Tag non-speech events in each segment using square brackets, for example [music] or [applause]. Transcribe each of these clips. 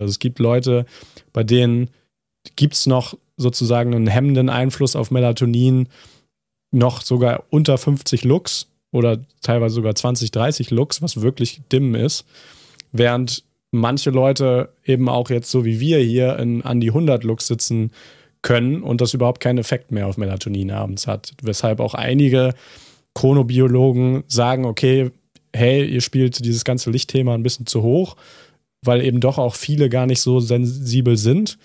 Also es gibt Leute, bei denen gibt es noch sozusagen einen hemmenden Einfluss auf Melatonin, noch sogar unter 50 Lux oder teilweise sogar 20, 30 Lux, was wirklich dim ist. Während manche Leute eben auch jetzt so wie wir hier in, an die 100 Lux sitzen können und das überhaupt keinen Effekt mehr auf Melatonin abends hat. Weshalb auch einige Chronobiologen sagen, okay, hey, ihr spielt dieses ganze Lichtthema ein bisschen zu hoch, weil eben doch auch viele gar nicht so sensibel sind.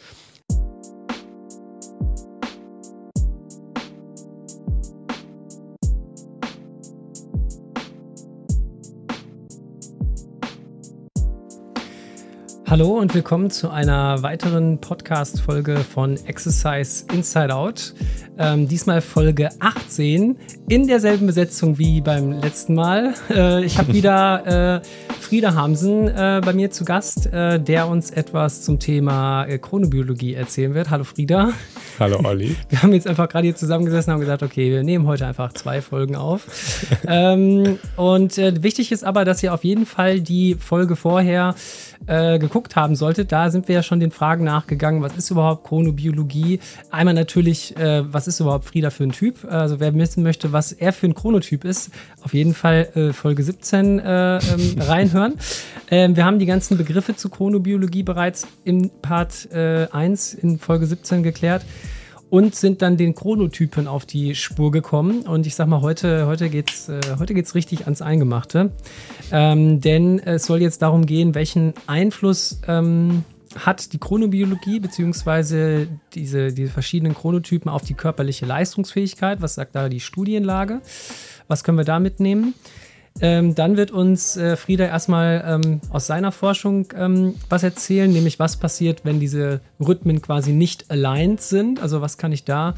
Hallo und willkommen zu einer weiteren Podcast-Folge von Exercise Inside Out. Ähm, diesmal Folge 18 in derselben Besetzung wie beim letzten Mal. Äh, ich habe [laughs] wieder äh, Frieda Hamsen äh, bei mir zu Gast, äh, der uns etwas zum Thema äh, Chronobiologie erzählen wird. Hallo Frieda. Hallo Olli. [laughs] Wir haben jetzt einfach gerade hier zusammengesessen und haben gesagt, okay, wir nehmen heute einfach zwei Folgen auf. [laughs] ähm, und äh, wichtig ist aber, dass ihr auf jeden Fall die Folge vorher äh, geguckt haben solltet. Da sind wir ja schon den Fragen nachgegangen, was ist überhaupt Chronobiologie? Einmal natürlich, äh, was ist überhaupt Frieda für ein Typ? Also wer wissen möchte, was er für ein Chronotyp ist, auf jeden Fall äh, Folge 17 äh, ähm, [laughs] reinhören. Ähm, wir haben die ganzen Begriffe zu Chronobiologie bereits im Part 1 äh, in Folge 17 geklärt und sind dann den Chronotypen auf die Spur gekommen. Und ich sag mal, heute, heute geht es äh, heute geht's richtig ans Eingemachte. Ähm, denn es soll jetzt darum gehen, welchen Einfluss ähm, hat die Chronobiologie bzw. Diese, diese verschiedenen Chronotypen auf die körperliche Leistungsfähigkeit. Was sagt da die Studienlage? Was können wir da mitnehmen? Ähm, dann wird uns äh, Frieda erstmal ähm, aus seiner Forschung ähm, was erzählen, nämlich was passiert, wenn diese Rhythmen quasi nicht aligned sind. Also was kann ich da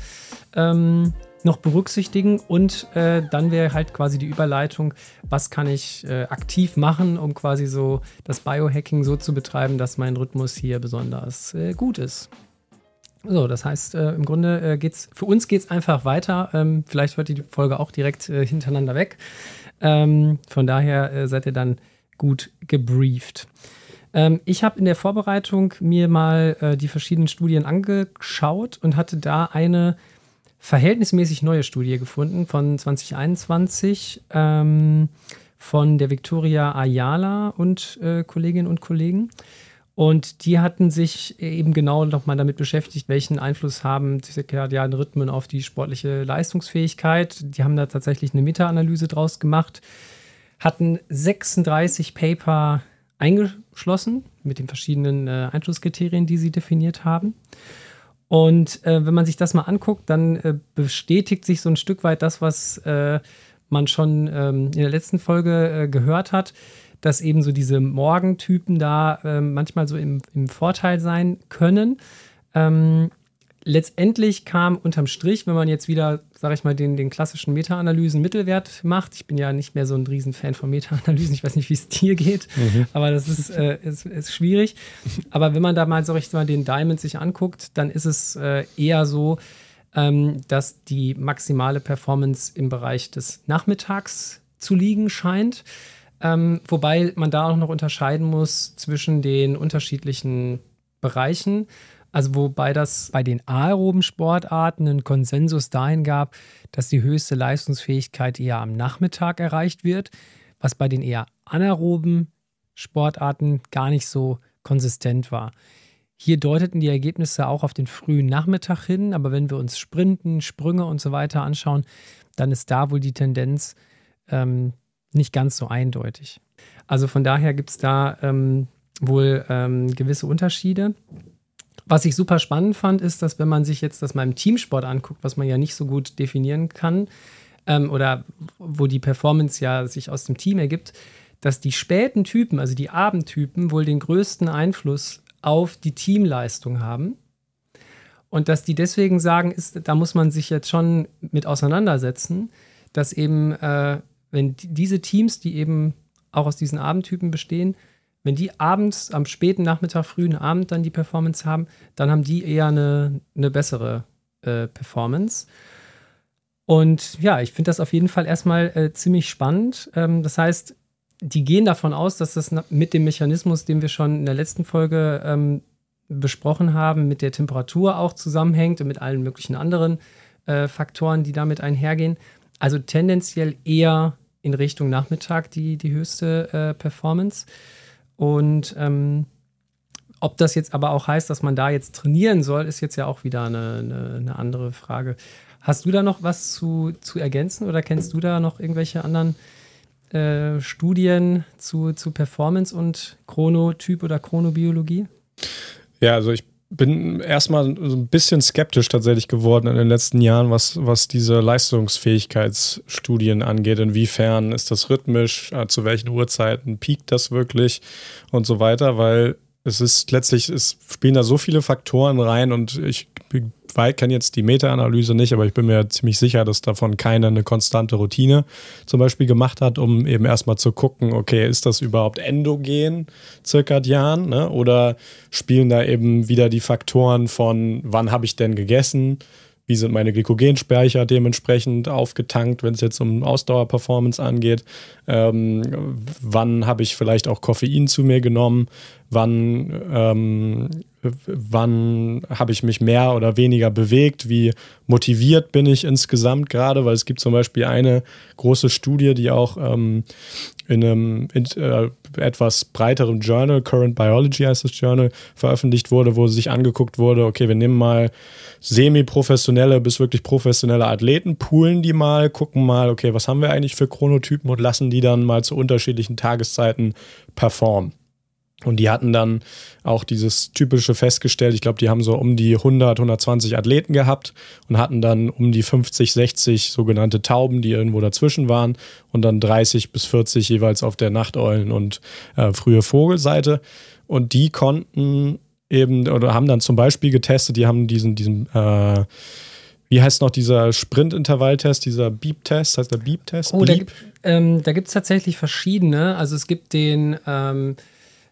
ähm, noch berücksichtigen und äh, dann wäre halt quasi die Überleitung, was kann ich äh, aktiv machen, um quasi so das Biohacking so zu betreiben, dass mein Rhythmus hier besonders äh, gut ist. So, das heißt, äh, im Grunde äh, geht's, für uns geht es einfach weiter. Ähm, vielleicht hört die Folge auch direkt äh, hintereinander weg. Ähm, von daher äh, seid ihr dann gut gebrieft. Ähm, ich habe in der Vorbereitung mir mal äh, die verschiedenen Studien angeschaut und hatte da eine verhältnismäßig neue Studie gefunden von 2021 ähm, von der Victoria Ayala und äh, Kolleginnen und Kollegen. Und die hatten sich eben genau nochmal damit beschäftigt, welchen Einfluss haben zirkadiane Rhythmen auf die sportliche Leistungsfähigkeit. Die haben da tatsächlich eine Meta-Analyse draus gemacht, hatten 36 Paper eingeschlossen mit den verschiedenen äh, Einflusskriterien, die sie definiert haben. Und äh, wenn man sich das mal anguckt, dann äh, bestätigt sich so ein Stück weit das, was äh, man schon ähm, in der letzten Folge äh, gehört hat dass eben so diese Morgentypen da äh, manchmal so im, im, Vorteil sein können. Ähm, letztendlich kam unterm Strich, wenn man jetzt wieder, sage ich mal, den, den klassischen Meta-Analysen Mittelwert macht, ich bin ja nicht mehr so ein Riesenfan von Meta-Analysen, ich weiß nicht, wie es dir geht, mhm. aber das ist, äh, ist, ist, schwierig. Aber wenn man da mal, sag ich mal, den Diamond sich anguckt, dann ist es äh, eher so, ähm, dass die maximale Performance im Bereich des Nachmittags zu liegen scheint. Ähm, wobei man da auch noch unterscheiden muss zwischen den unterschiedlichen Bereichen. Also wobei das bei den aeroben Sportarten einen Konsensus dahin gab, dass die höchste Leistungsfähigkeit eher am Nachmittag erreicht wird, was bei den eher anaeroben Sportarten gar nicht so konsistent war. Hier deuteten die Ergebnisse auch auf den frühen Nachmittag hin, aber wenn wir uns Sprinten, Sprünge und so weiter anschauen, dann ist da wohl die Tendenz, ähm, nicht ganz so eindeutig. Also von daher gibt es da ähm, wohl ähm, gewisse Unterschiede. Was ich super spannend fand, ist, dass wenn man sich jetzt das mal im Teamsport anguckt, was man ja nicht so gut definieren kann, ähm, oder wo die Performance ja sich aus dem Team ergibt, dass die späten Typen, also die Abendtypen, wohl den größten Einfluss auf die Teamleistung haben. Und dass die deswegen sagen, ist, da muss man sich jetzt schon mit auseinandersetzen, dass eben äh, wenn diese Teams, die eben auch aus diesen Abendtypen bestehen, wenn die abends, am späten Nachmittag, frühen Abend dann die Performance haben, dann haben die eher eine, eine bessere äh, Performance. Und ja, ich finde das auf jeden Fall erstmal äh, ziemlich spannend. Ähm, das heißt, die gehen davon aus, dass das mit dem Mechanismus, den wir schon in der letzten Folge ähm, besprochen haben, mit der Temperatur auch zusammenhängt und mit allen möglichen anderen äh, Faktoren, die damit einhergehen. Also tendenziell eher in Richtung Nachmittag die, die höchste äh, Performance. Und ähm, ob das jetzt aber auch heißt, dass man da jetzt trainieren soll, ist jetzt ja auch wieder eine, eine, eine andere Frage. Hast du da noch was zu, zu ergänzen oder kennst du da noch irgendwelche anderen äh, Studien zu, zu Performance und Chronotyp oder Chronobiologie? Ja, also ich bin erstmal so ein bisschen skeptisch tatsächlich geworden in den letzten Jahren, was, was diese Leistungsfähigkeitsstudien angeht. Inwiefern ist das rhythmisch, äh, zu welchen Uhrzeiten piekt das wirklich und so weiter, weil es ist letztlich, es spielen da so viele Faktoren rein und ich kenne jetzt die Meta-Analyse nicht, aber ich bin mir ziemlich sicher, dass davon keiner eine konstante Routine zum Beispiel gemacht hat, um eben erstmal zu gucken, okay, ist das überhaupt endogen, zirkadian, ne? oder spielen da eben wieder die Faktoren von, wann habe ich denn gegessen, wie sind meine Glykogenspeicher dementsprechend aufgetankt, wenn es jetzt um Ausdauerperformance angeht, ähm, wann habe ich vielleicht auch Koffein zu mir genommen, wann, ähm, wann habe ich mich mehr oder weniger bewegt, wie motiviert bin ich insgesamt gerade, weil es gibt zum Beispiel eine große Studie, die auch ähm, in einem in, äh, etwas breiteren Journal, Current Biology heißt das Journal, veröffentlicht wurde, wo sich angeguckt wurde, okay, wir nehmen mal semi-professionelle bis wirklich professionelle Athleten, poolen die mal, gucken mal, okay, was haben wir eigentlich für Chronotypen und lassen die dann mal zu unterschiedlichen Tageszeiten performen. Und die hatten dann auch dieses typische festgestellt. Ich glaube, die haben so um die 100, 120 Athleten gehabt und hatten dann um die 50, 60 sogenannte Tauben, die irgendwo dazwischen waren und dann 30 bis 40 jeweils auf der Nachteulen- und äh, frühe Vogelseite. Und die konnten eben oder haben dann zum Beispiel getestet, die haben diesen, diesen äh, wie heißt noch dieser Sprint-Intervalltest, dieser Beep-Test? Heißt der Beep-Test? Oh, Beep? Ähm, da gibt es tatsächlich verschiedene. Also es gibt den ähm,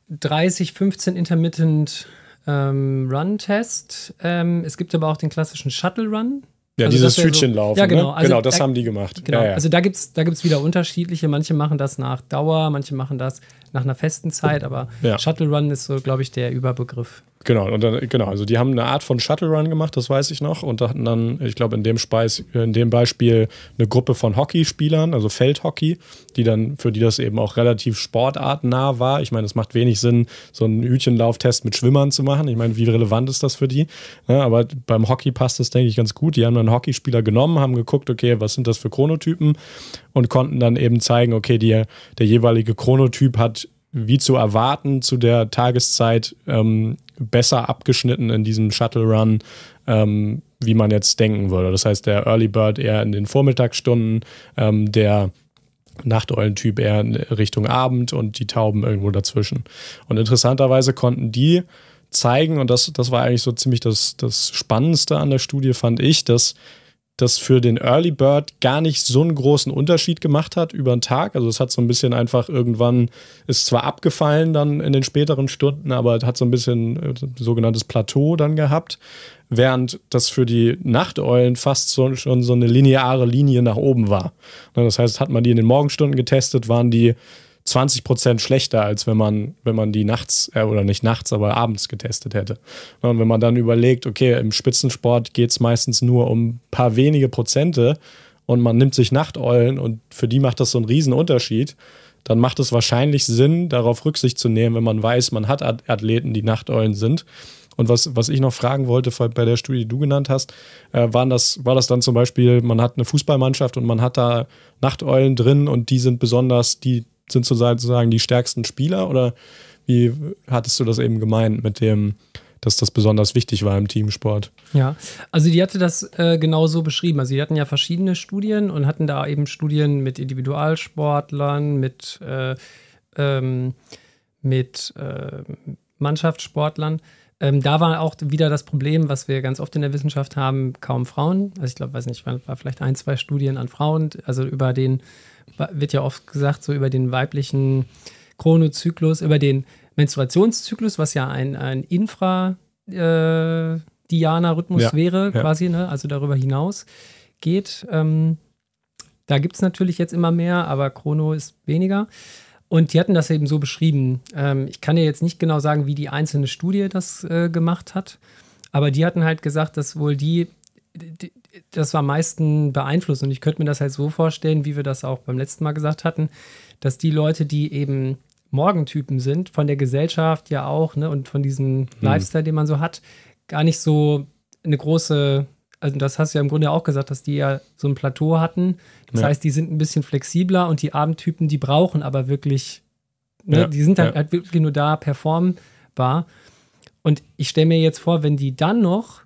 30, 15 Intermittent ähm, Run-Test. Ähm, es gibt aber auch den klassischen Shuttle Run. Ja, also dieses Hütchenlaufen. So, ja, genau. Ne? Also genau, das da, haben die gemacht. Genau. Ja, ja. Also da gibt es da gibt's wieder unterschiedliche. Manche machen das nach Dauer, manche machen das nach einer festen Zeit, aber. Shuttle Run ist so, glaube ich, der Überbegriff. Genau, und dann, genau, also die haben eine Art von Shuttle Run gemacht, das weiß ich noch, und hatten dann, ich glaube, in dem Speis, in dem Beispiel eine Gruppe von Hockeyspielern, also Feldhockey, die dann, für die das eben auch relativ sportartnah war. Ich meine, es macht wenig Sinn, so einen Hütchenlauftest mit Schwimmern zu machen. Ich meine, wie relevant ist das für die? Ja, aber beim Hockey passt das, denke ich, ganz gut. Die haben dann Hockeyspieler genommen, haben geguckt, okay, was sind das für Chronotypen und konnten dann eben zeigen, okay, die, der jeweilige Chronotyp hat wie zu erwarten zu der Tageszeit ähm, besser abgeschnitten in diesem Shuttle Run, ähm, wie man jetzt denken würde. Das heißt, der Early Bird eher in den Vormittagsstunden, ähm, der Nachteulentyp eher in Richtung Abend und die Tauben irgendwo dazwischen. Und interessanterweise konnten die zeigen, und das, das war eigentlich so ziemlich das, das Spannendste an der Studie, fand ich, dass das für den Early Bird gar nicht so einen großen Unterschied gemacht hat über den Tag. Also es hat so ein bisschen einfach irgendwann, ist zwar abgefallen dann in den späteren Stunden, aber hat so ein bisschen äh, sogenanntes Plateau dann gehabt, während das für die Nachteulen fast so, schon so eine lineare Linie nach oben war. Das heißt, hat man die in den Morgenstunden getestet, waren die 20 Prozent schlechter, als wenn man, wenn man die nachts, äh, oder nicht nachts, aber abends getestet hätte. Und wenn man dann überlegt, okay, im Spitzensport geht es meistens nur um ein paar wenige Prozente und man nimmt sich Nachteulen und für die macht das so einen riesen Unterschied, dann macht es wahrscheinlich Sinn, darauf Rücksicht zu nehmen, wenn man weiß, man hat Athleten, die Nachteulen sind. Und was, was ich noch fragen wollte bei der Studie, die du genannt hast, äh, waren das, war das dann zum Beispiel, man hat eine Fußballmannschaft und man hat da Nachteulen drin und die sind besonders, die sind sozusagen die stärksten Spieler oder wie hattest du das eben gemeint mit dem, dass das besonders wichtig war im Teamsport? Ja, also die hatte das äh, genau so beschrieben. Also die hatten ja verschiedene Studien und hatten da eben Studien mit Individualsportlern, mit, äh, ähm, mit äh, Mannschaftssportlern. Ähm, da war auch wieder das Problem, was wir ganz oft in der Wissenschaft haben, kaum Frauen. Also ich glaube, weiß nicht, war, war vielleicht ein, zwei Studien an Frauen, also über den wird ja oft gesagt, so über den weiblichen Chronozyklus, über den Menstruationszyklus, was ja ein, ein Infradiana-Rhythmus ja, wäre, ja. quasi, ne? also darüber hinaus geht. Ähm, da gibt es natürlich jetzt immer mehr, aber Chrono ist weniger. Und die hatten das eben so beschrieben. Ähm, ich kann dir jetzt nicht genau sagen, wie die einzelne Studie das äh, gemacht hat, aber die hatten halt gesagt, dass wohl die, die das war am meisten beeinflusst. Und ich könnte mir das halt so vorstellen, wie wir das auch beim letzten Mal gesagt hatten, dass die Leute, die eben Morgentypen sind, von der Gesellschaft ja auch, ne, und von diesem mhm. Lifestyle, den man so hat, gar nicht so eine große, also das hast du ja im Grunde auch gesagt, dass die ja so ein Plateau hatten. Das ja. heißt, die sind ein bisschen flexibler und die Abendtypen, die brauchen aber wirklich, ne, ja. die sind halt, ja. halt wirklich nur da performbar. Und ich stelle mir jetzt vor, wenn die dann noch,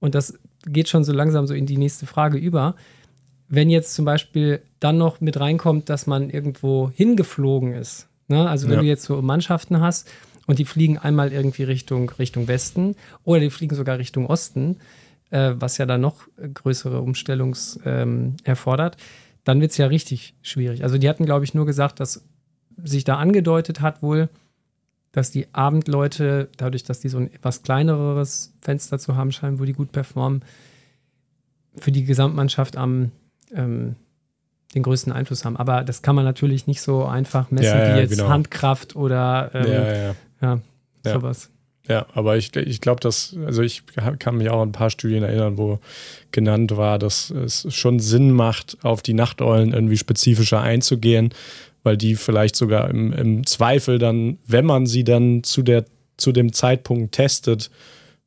und das geht schon so langsam so in die nächste Frage über, wenn jetzt zum Beispiel dann noch mit reinkommt, dass man irgendwo hingeflogen ist, ne? also wenn du jetzt so Mannschaften hast und die fliegen einmal irgendwie Richtung, Richtung Westen oder die fliegen sogar Richtung Osten, äh, was ja dann noch größere Umstellungs ähm, erfordert, dann wird es ja richtig schwierig. Also die hatten, glaube ich, nur gesagt, dass sich da angedeutet hat wohl, dass die Abendleute, dadurch, dass die so ein etwas kleineres Fenster zu haben scheinen, wo die gut performen, für die Gesamtmannschaft am ähm, den größten Einfluss haben. Aber das kann man natürlich nicht so einfach messen ja, ja, wie jetzt genau. Handkraft oder ähm, ja, ja, sowas. Ja, aber ich, ich glaube, dass, also ich kann mich auch an ein paar Studien erinnern, wo genannt war, dass es schon Sinn macht, auf die Nachteulen irgendwie spezifischer einzugehen, weil die vielleicht sogar im, im Zweifel dann, wenn man sie dann zu, der, zu dem Zeitpunkt testet,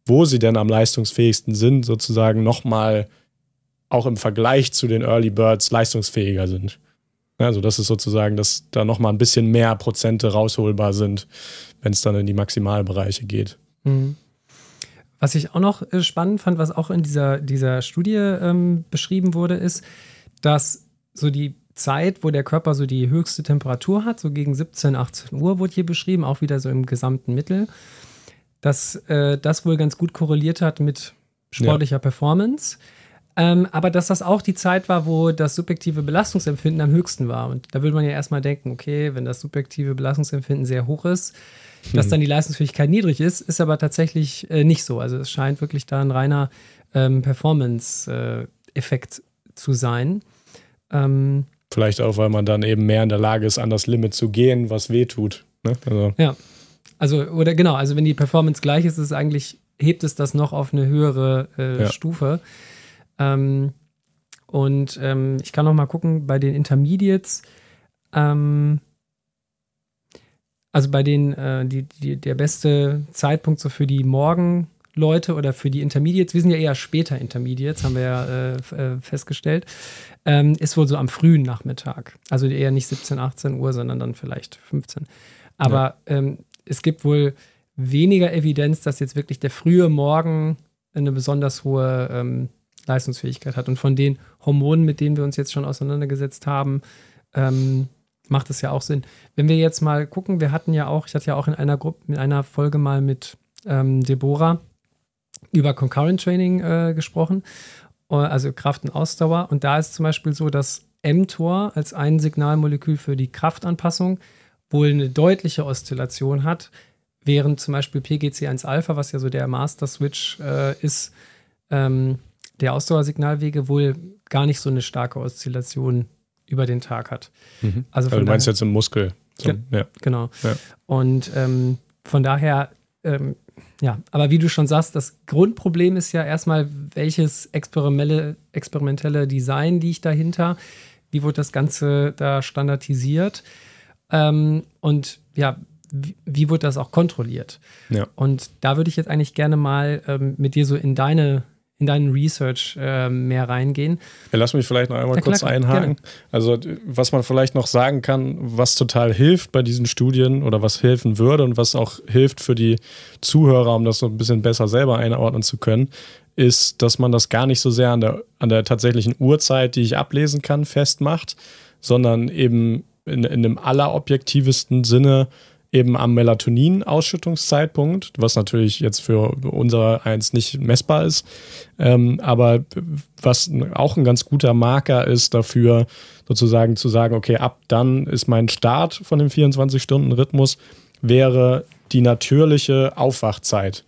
wo sie denn am leistungsfähigsten sind, sozusagen nochmal auch im Vergleich zu den Early Birds leistungsfähiger sind. Also das ist sozusagen, dass da nochmal ein bisschen mehr Prozente rausholbar sind, wenn es dann in die Maximalbereiche geht. Mhm. Was ich auch noch äh, spannend fand, was auch in dieser, dieser Studie ähm, beschrieben wurde, ist, dass so die Zeit, wo der Körper so die höchste Temperatur hat, so gegen 17, 18 Uhr wurde hier beschrieben, auch wieder so im gesamten Mittel, dass äh, das wohl ganz gut korreliert hat mit sportlicher ja. Performance. Ähm, aber dass das auch die Zeit war, wo das subjektive Belastungsempfinden am höchsten war. Und da würde man ja erstmal denken, okay, wenn das subjektive Belastungsempfinden sehr hoch ist, dass hm. dann die Leistungsfähigkeit niedrig ist, ist aber tatsächlich äh, nicht so. Also es scheint wirklich da ein reiner ähm, Performance-Effekt äh, zu sein. Ähm, Vielleicht auch, weil man dann eben mehr in der Lage ist, an das Limit zu gehen, was weh tut. Ne? Also. Ja. Also, oder genau, also wenn die Performance gleich ist, ist es eigentlich, hebt es das noch auf eine höhere äh, ja. Stufe. Ähm, und ähm, ich kann noch mal gucken, bei den Intermediates, ähm, also bei den, äh, die, die, der beste Zeitpunkt so für die Morgenleute oder für die Intermediates, wir sind ja eher später Intermediates, haben wir ja äh, äh festgestellt, ähm, ist wohl so am frühen Nachmittag. Also eher nicht 17, 18 Uhr, sondern dann vielleicht 15. Aber ja. ähm, es gibt wohl weniger Evidenz, dass jetzt wirklich der frühe Morgen eine besonders hohe ähm, Leistungsfähigkeit hat. Und von den Hormonen, mit denen wir uns jetzt schon auseinandergesetzt haben, ähm, macht es ja auch Sinn. Wenn wir jetzt mal gucken, wir hatten ja auch, ich hatte ja auch in einer Gruppe, in einer Folge mal mit ähm, Deborah über Concurrent Training äh, gesprochen, also Kraft und Ausdauer. Und da ist zum Beispiel so, dass mTOR als ein Signalmolekül für die Kraftanpassung wohl eine deutliche Oszillation hat, während zum Beispiel PGC1-Alpha, was ja so der Master Switch äh, ist, ähm, der Ausdauersignalwege wohl gar nicht so eine starke Oszillation über den Tag hat. Mhm. Also, also du meinst jetzt im Muskel. Zum, ja. Genau. Ja. Und ähm, von daher, ähm, ja, aber wie du schon sagst, das Grundproblem ist ja erstmal, welches experimentelle, Design liegt dahinter? Wie wird das Ganze da standardisiert? Ähm, und ja, wie, wie wird das auch kontrolliert? Ja. Und da würde ich jetzt eigentlich gerne mal ähm, mit dir so in deine in deinen Research äh, mehr reingehen. Lass mich vielleicht noch einmal ja, kurz klar, einhaken. Gerne. Also, was man vielleicht noch sagen kann, was total hilft bei diesen Studien oder was helfen würde und was auch hilft für die Zuhörer, um das so ein bisschen besser selber einordnen zu können, ist, dass man das gar nicht so sehr an der, an der tatsächlichen Uhrzeit, die ich ablesen kann, festmacht, sondern eben in, in dem allerobjektivsten Sinne eben am Melatonin-Ausschüttungszeitpunkt, was natürlich jetzt für unser eins nicht messbar ist, ähm, aber was auch ein ganz guter Marker ist dafür, sozusagen zu sagen, okay, ab dann ist mein Start von dem 24-Stunden-Rhythmus, wäre die natürliche Aufwachzeit.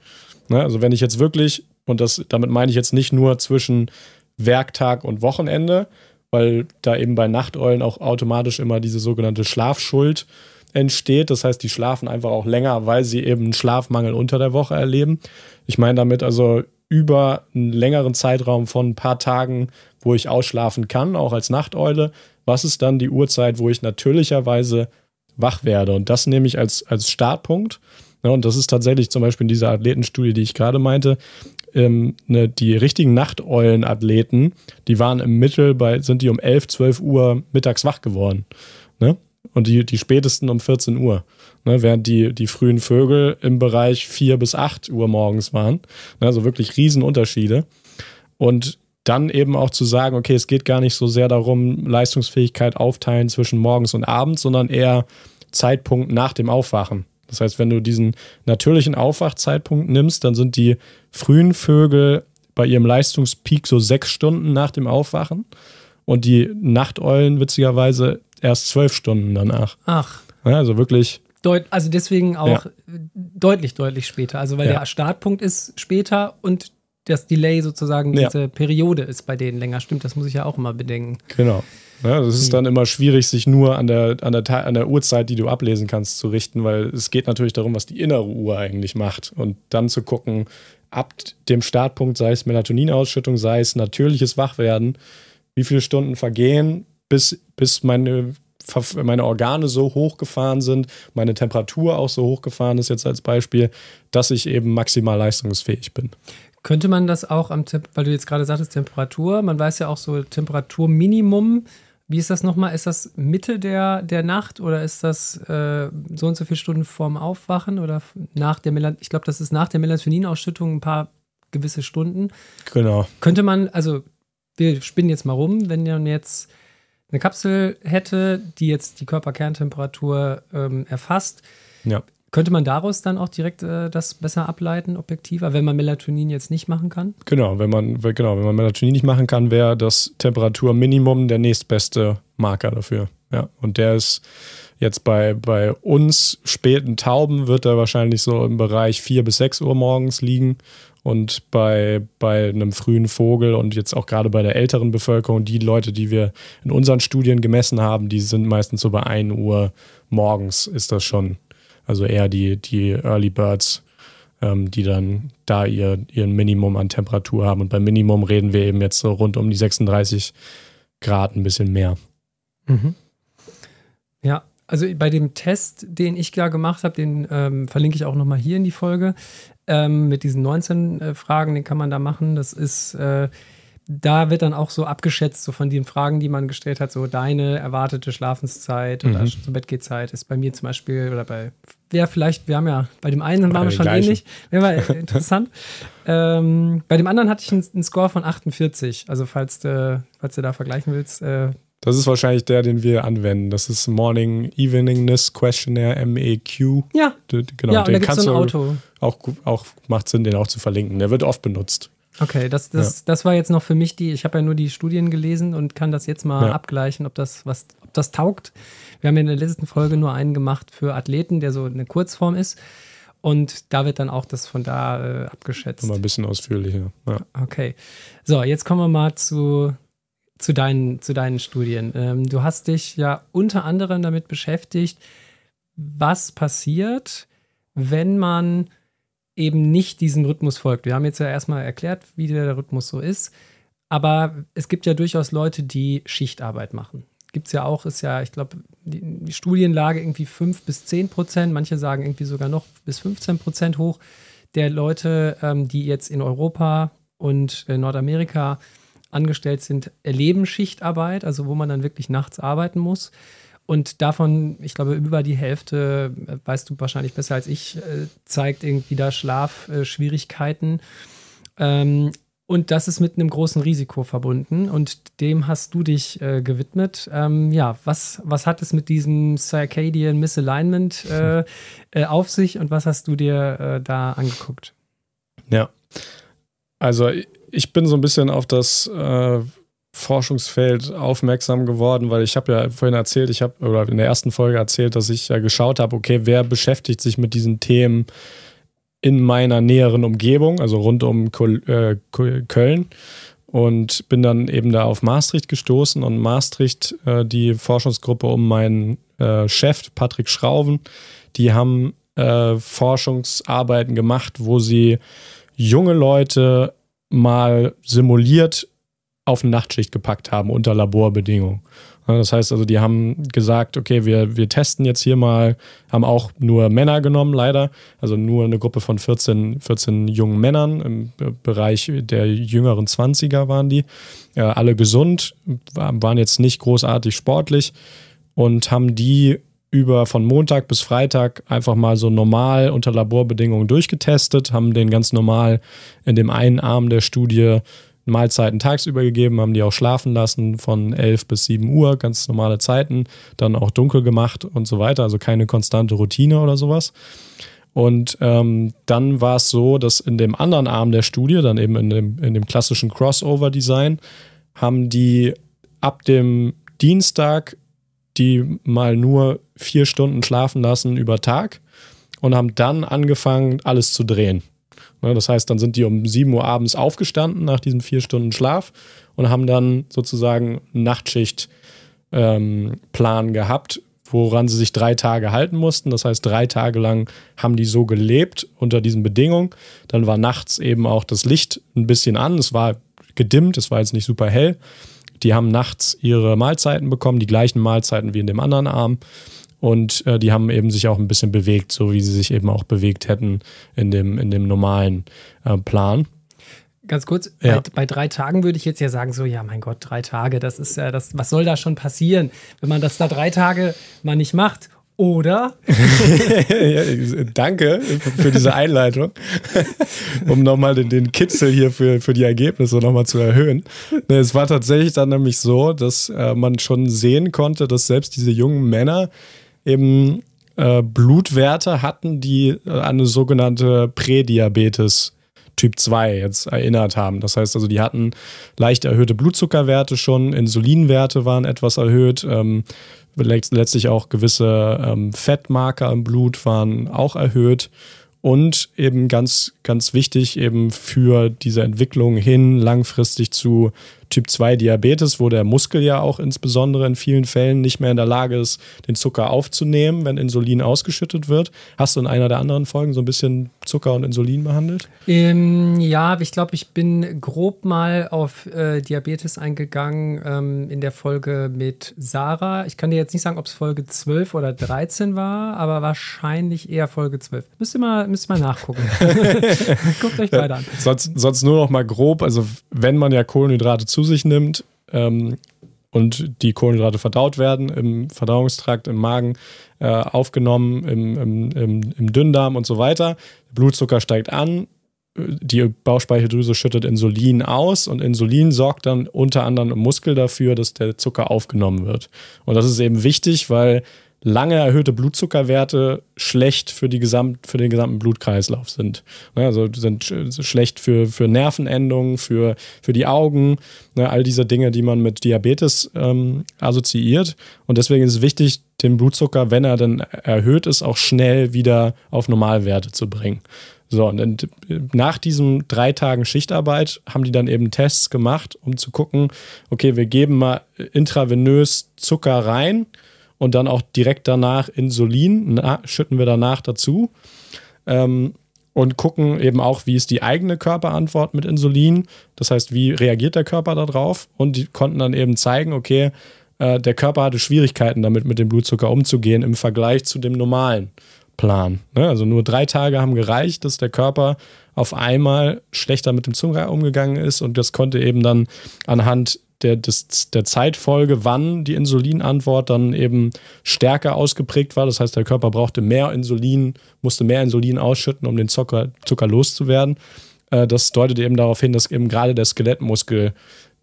Ne? Also wenn ich jetzt wirklich, und das, damit meine ich jetzt nicht nur zwischen Werktag und Wochenende, weil da eben bei Nachteulen auch automatisch immer diese sogenannte Schlafschuld entsteht. Das heißt, die schlafen einfach auch länger, weil sie eben einen Schlafmangel unter der Woche erleben. Ich meine damit also über einen längeren Zeitraum von ein paar Tagen, wo ich ausschlafen kann, auch als Nachteule. Was ist dann die Uhrzeit, wo ich natürlicherweise wach werde? Und das nehme ich als, als Startpunkt. Ja, und das ist tatsächlich zum Beispiel in dieser Athletenstudie, die ich gerade meinte, ähm, ne, die richtigen Nachteulen-Athleten, die waren im Mittel bei, sind die um 11, 12 Uhr mittags wach geworden. Und die, die spätesten um 14 Uhr. Ne? Während die, die frühen Vögel im Bereich 4 bis 8 Uhr morgens waren. Ne? Also wirklich Riesenunterschiede. Und dann eben auch zu sagen, okay, es geht gar nicht so sehr darum, Leistungsfähigkeit aufteilen zwischen morgens und abends, sondern eher Zeitpunkt nach dem Aufwachen. Das heißt, wenn du diesen natürlichen Aufwachzeitpunkt nimmst, dann sind die frühen Vögel bei ihrem Leistungspeak so sechs Stunden nach dem Aufwachen und die Nachteulen witzigerweise erst zwölf Stunden danach. Ach. Ja, also wirklich. Deut also deswegen auch ja. deutlich, deutlich später. Also weil ja. der Startpunkt ist später und das Delay sozusagen, diese Periode ist bei denen länger. Stimmt, das muss ich ja auch immer bedenken. Genau. Ja, das ist hm. dann immer schwierig, sich nur an der, an, der, an der Uhrzeit, die du ablesen kannst, zu richten, weil es geht natürlich darum, was die innere Uhr eigentlich macht. Und dann zu gucken, ab dem Startpunkt, sei es Melatoninausschüttung, sei es natürliches Wachwerden, wie viele Stunden vergehen, bis, bis meine, meine Organe so hochgefahren sind, meine Temperatur auch so hochgefahren ist, jetzt als Beispiel, dass ich eben maximal leistungsfähig bin. Könnte man das auch am, weil du jetzt gerade sagtest, Temperatur, man weiß ja auch so Temperaturminimum, wie ist das nochmal? Ist das Mitte der, der Nacht oder ist das äh, so und so viele Stunden vorm Aufwachen oder nach der Melan ich glaube, das ist nach der Melatoninausschüttung ein paar gewisse Stunden. Genau. Könnte man, also wir spinnen jetzt mal rum, wenn man jetzt eine Kapsel hätte, die jetzt die Körperkerntemperatur ähm, erfasst, ja. Könnte man daraus dann auch direkt äh, das besser ableiten, objektiver, wenn man Melatonin jetzt nicht machen kann? Genau, wenn man, genau, wenn man Melatonin nicht machen kann, wäre das Temperaturminimum der nächstbeste Marker dafür. Ja, und der ist jetzt bei, bei uns späten Tauben wird er wahrscheinlich so im Bereich 4 bis 6 Uhr morgens liegen. Und bei, bei einem frühen Vogel und jetzt auch gerade bei der älteren Bevölkerung, die Leute, die wir in unseren Studien gemessen haben, die sind meistens so bei 1 Uhr morgens ist das schon also eher die, die Early Birds, ähm, die dann da ihr, ihren Minimum an Temperatur haben. Und beim Minimum reden wir eben jetzt so rund um die 36 Grad, ein bisschen mehr. Mhm. Ja, also bei dem Test, den ich da gemacht habe, den ähm, verlinke ich auch nochmal hier in die Folge, ähm, mit diesen 19 äh, Fragen, den kann man da machen. Das ist äh, da wird dann auch so abgeschätzt, so von den Fragen, die man gestellt hat, so deine erwartete Schlafenszeit oder mhm. zur Bettgehzeit ist bei mir zum Beispiel oder bei, ja, vielleicht, wir haben ja, bei dem einen waren wir schon gleichen. ähnlich, wäre war interessant. [laughs] ähm, bei dem anderen hatte ich einen, einen, Score von 48, also falls du, falls du da vergleichen willst. Äh, das ist wahrscheinlich der, den wir anwenden. Das ist Morning Eveningness Questionnaire MEQ. Ja. Genau, ja, den kannst so ein Auto. Auch, auch macht Sinn, den auch zu verlinken. Der wird oft benutzt. Okay, das, das, ja. das war jetzt noch für mich die, ich habe ja nur die Studien gelesen und kann das jetzt mal ja. abgleichen, ob das, was, ob das taugt. Wir haben ja in der letzten Folge nur einen gemacht für Athleten, der so eine Kurzform ist. Und da wird dann auch das von da äh, abgeschätzt. Mal ein bisschen ausführlicher. Ja. Okay. So, jetzt kommen wir mal zu, zu, deinen, zu deinen Studien. Ähm, du hast dich ja unter anderem damit beschäftigt, was passiert, wenn man eben nicht diesem Rhythmus folgt. Wir haben jetzt ja erstmal erklärt, wie der Rhythmus so ist. Aber es gibt ja durchaus Leute, die Schichtarbeit machen. Gibt es ja auch, ist ja, ich glaube, die, die, Studienlage irgendwie 5 bis 10 Prozent, manche sagen irgendwie sogar noch bis 15 Prozent hoch der Leute, ähm, die jetzt in Europa und in Nordamerika angestellt sind, erleben Schichtarbeit, also wo man dann wirklich nachts arbeiten muss. Und davon, ich glaube, über die Hälfte, äh, weißt du wahrscheinlich besser als ich, äh, zeigt irgendwie da Schlafschwierigkeiten. Ähm, und das ist mit einem großen Risiko verbunden. Und dem hast du dich äh, gewidmet. Ähm, ja, was, was hat es mit diesem Circadian Misalignment äh, [laughs] äh, auf sich und was hast du dir äh, da angeguckt? Ja, also ich bin so ein bisschen auf das Forschungsfeld aufmerksam geworden, weil ich habe ja vorhin erzählt, ich habe oder in der ersten Folge erzählt, dass ich ja geschaut habe, okay, wer beschäftigt sich mit diesen Themen in meiner näheren Umgebung, also rund um äh, Köln. Und bin dann eben da auf Maastricht gestoßen und Maastricht, äh, die Forschungsgruppe um meinen äh, Chef, Patrick Schrauven, die haben äh, Forschungsarbeiten gemacht, wo sie junge Leute mal simuliert auf eine Nachtschicht gepackt haben unter Laborbedingungen. Das heißt also, die haben gesagt, okay, wir, wir testen jetzt hier mal, haben auch nur Männer genommen, leider. Also nur eine Gruppe von 14, 14 jungen Männern im Bereich der jüngeren 20er waren die. Ja, alle gesund, waren jetzt nicht großartig sportlich und haben die über von Montag bis Freitag einfach mal so normal unter Laborbedingungen durchgetestet, haben den ganz normal in dem einen Arm der Studie Mahlzeiten tagsüber gegeben, haben die auch schlafen lassen von 11 bis 7 Uhr, ganz normale Zeiten, dann auch dunkel gemacht und so weiter, also keine konstante Routine oder sowas. Und ähm, dann war es so, dass in dem anderen Arm der Studie, dann eben in dem, in dem klassischen Crossover-Design, haben die ab dem Dienstag die mal nur vier Stunden schlafen lassen über Tag und haben dann angefangen, alles zu drehen. Ne, das heißt, dann sind die um 7 Uhr abends aufgestanden nach diesen vier Stunden Schlaf und haben dann sozusagen Nachtschichtplan ähm, gehabt, woran sie sich drei Tage halten mussten. Das heißt, drei Tage lang haben die so gelebt unter diesen Bedingungen. Dann war nachts eben auch das Licht ein bisschen an. Es war gedimmt, es war jetzt nicht super hell. Die haben nachts ihre Mahlzeiten bekommen, die gleichen Mahlzeiten wie in dem anderen Arm. Und äh, die haben eben sich auch ein bisschen bewegt, so wie sie sich eben auch bewegt hätten in dem, in dem normalen äh, Plan. Ganz kurz, ja. bei, bei, drei Tagen würde ich jetzt ja sagen, so, ja, mein Gott, drei Tage, das ist ja das, was soll da schon passieren, wenn man das da drei Tage mal nicht macht? Oder? danke für diese Einleitung, um nochmal den, den Kitzel hier für, für die Ergebnisse nochmal zu erhöhen. Es war tatsächlich dann nämlich so, dass äh, man schon sehen konnte, dass selbst diese jungen Männer eben äh, Blutwerte hatten, die äh, an eine sogenannte Prädiabetes Typ 2 jetzt erinnert haben. Das heißt also, die hatten leicht erhöhte Blutzuckerwerte schon, Insulinwerte waren etwas erhöht, ähm, letztlich auch gewisse ähm, Fettmarker im Blut waren auch erhöht. Und eben ganz, ganz wichtig eben für diese Entwicklung hin langfristig zu Typ 2 Diabetes, wo der Muskel ja auch insbesondere in vielen Fällen nicht mehr in der Lage ist, den Zucker aufzunehmen, wenn Insulin ausgeschüttet wird. Hast du in einer der anderen Folgen so ein bisschen Zucker und Insulin behandelt? Ähm, ja, ich glaube, ich bin grob mal auf äh, Diabetes eingegangen ähm, in der Folge mit Sarah. Ich kann dir jetzt nicht sagen, ob es Folge 12 oder 13 war, aber wahrscheinlich eher Folge 12. Müsst ihr mal, müsst ihr mal nachgucken. [laughs] [laughs] Guckt euch beide an. Sonst, sonst nur noch mal grob, also wenn man ja Kohlenhydrate zu zu sich nimmt ähm, und die Kohlenhydrate verdaut werden im Verdauungstrakt, im Magen äh, aufgenommen, im, im, im, im Dünndarm und so weiter. Der Blutzucker steigt an, die Bauchspeicheldrüse schüttet Insulin aus und Insulin sorgt dann unter anderem im Muskel dafür, dass der Zucker aufgenommen wird. Und das ist eben wichtig, weil lange erhöhte Blutzuckerwerte schlecht für, die Gesamt, für den gesamten Blutkreislauf sind. Also sind schlecht für, für Nervenendungen, für, für die Augen, ne, all diese Dinge, die man mit Diabetes ähm, assoziiert. Und deswegen ist es wichtig, den Blutzucker, wenn er dann erhöht ist, auch schnell wieder auf Normalwerte zu bringen. So, und nach diesen drei Tagen Schichtarbeit haben die dann eben Tests gemacht, um zu gucken, okay, wir geben mal intravenös Zucker rein und dann auch direkt danach Insulin, na, schütten wir danach dazu. Ähm, und gucken eben auch, wie ist die eigene Körperantwort mit Insulin. Das heißt, wie reagiert der Körper darauf? Und die konnten dann eben zeigen, okay, äh, der Körper hatte Schwierigkeiten damit, mit dem Blutzucker umzugehen im Vergleich zu dem normalen Plan. Ne? Also nur drei Tage haben gereicht, dass der Körper auf einmal schlechter mit dem Zucker umgegangen ist und das konnte eben dann anhand der, des, der Zeitfolge, wann die Insulinantwort dann eben stärker ausgeprägt war. Das heißt, der Körper brauchte mehr Insulin, musste mehr Insulin ausschütten, um den Zucker, Zucker loszuwerden. Äh, das deutet eben darauf hin, dass eben gerade der Skelettmuskel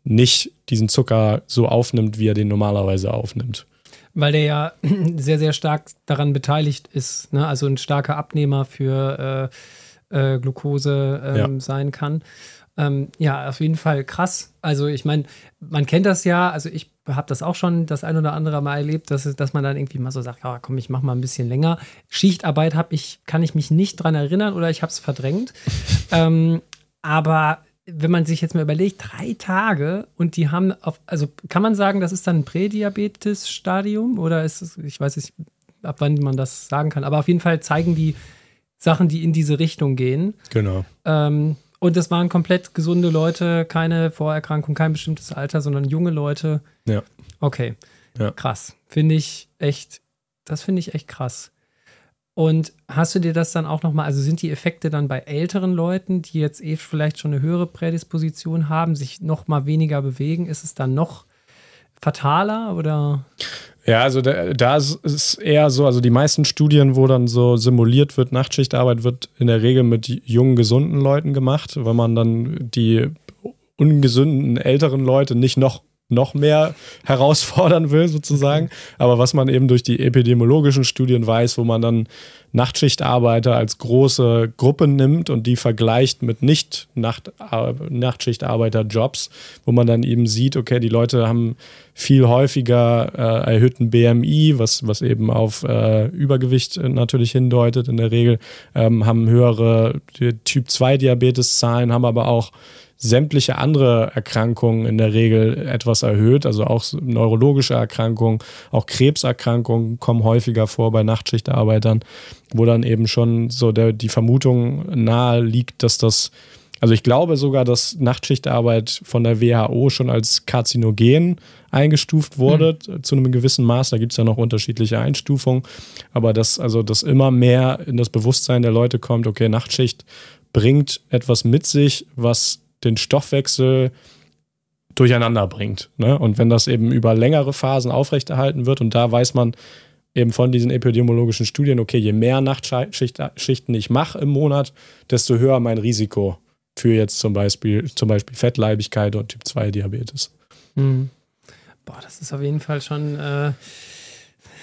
nicht diesen Zucker so aufnimmt, wie er den normalerweise aufnimmt. Weil der ja [clears throat] sehr, sehr stark daran beteiligt ist, ne? also ein starker Abnehmer für äh, äh, Glucose ähm, ja. sein kann. Ähm, ja, auf jeden Fall krass. Also ich meine, man kennt das ja, also ich habe das auch schon das ein oder andere Mal erlebt, dass, dass man dann irgendwie mal so sagt, ja, komm, ich mach mal ein bisschen länger. Schichtarbeit habe ich, kann ich mich nicht dran erinnern oder ich habe es verdrängt. [laughs] ähm, aber wenn man sich jetzt mal überlegt, drei Tage und die haben auf, also kann man sagen, das ist dann ein Prädiabetes-Stadium oder ist es, ich weiß nicht, ab wann man das sagen kann, aber auf jeden Fall zeigen die Sachen, die in diese Richtung gehen. Genau. Ähm, und das waren komplett gesunde Leute, keine Vorerkrankung, kein bestimmtes Alter, sondern junge Leute. Ja. Okay. Ja. Krass. Finde ich echt, das finde ich echt krass. Und hast du dir das dann auch nochmal, also sind die Effekte dann bei älteren Leuten, die jetzt eh vielleicht schon eine höhere Prädisposition haben, sich nochmal weniger bewegen, ist es dann noch fataler oder? Ja, also da, da ist es eher so, also die meisten Studien, wo dann so simuliert wird, Nachtschichtarbeit wird in der Regel mit jungen, gesunden Leuten gemacht, weil man dann die ungesunden älteren Leute nicht noch noch mehr [laughs] herausfordern will, sozusagen. Aber was man eben durch die epidemiologischen Studien weiß, wo man dann Nachtschichtarbeiter als große Gruppe nimmt und die vergleicht mit nicht -Nacht Nachtschichtarbeiterjobs, wo man dann eben sieht, okay, die Leute haben viel häufiger äh, erhöhten BMI, was, was eben auf äh, Übergewicht natürlich hindeutet in der Regel, ähm, haben höhere Typ-2-Diabetes-Zahlen, haben aber auch sämtliche andere Erkrankungen in der Regel etwas erhöht. Also auch neurologische Erkrankungen, auch Krebserkrankungen kommen häufiger vor bei Nachtschichtarbeitern, wo dann eben schon so der, die Vermutung nahe liegt, dass das also ich glaube sogar, dass Nachtschichtarbeit von der WHO schon als karzinogen eingestuft wurde, mhm. zu einem gewissen Maß. Da gibt es ja noch unterschiedliche Einstufungen. Aber dass, also, dass immer mehr in das Bewusstsein der Leute kommt, okay, Nachtschicht bringt etwas mit sich, was den Stoffwechsel durcheinander bringt. Ne? Und wenn das eben über längere Phasen aufrechterhalten wird, und da weiß man eben von diesen epidemiologischen Studien, okay, je mehr Nachtschichten ich mache im Monat, desto höher mein Risiko für jetzt zum Beispiel, zum Beispiel Fettleibigkeit und Typ-2-Diabetes. Mhm. Boah, das ist auf jeden Fall schon. Äh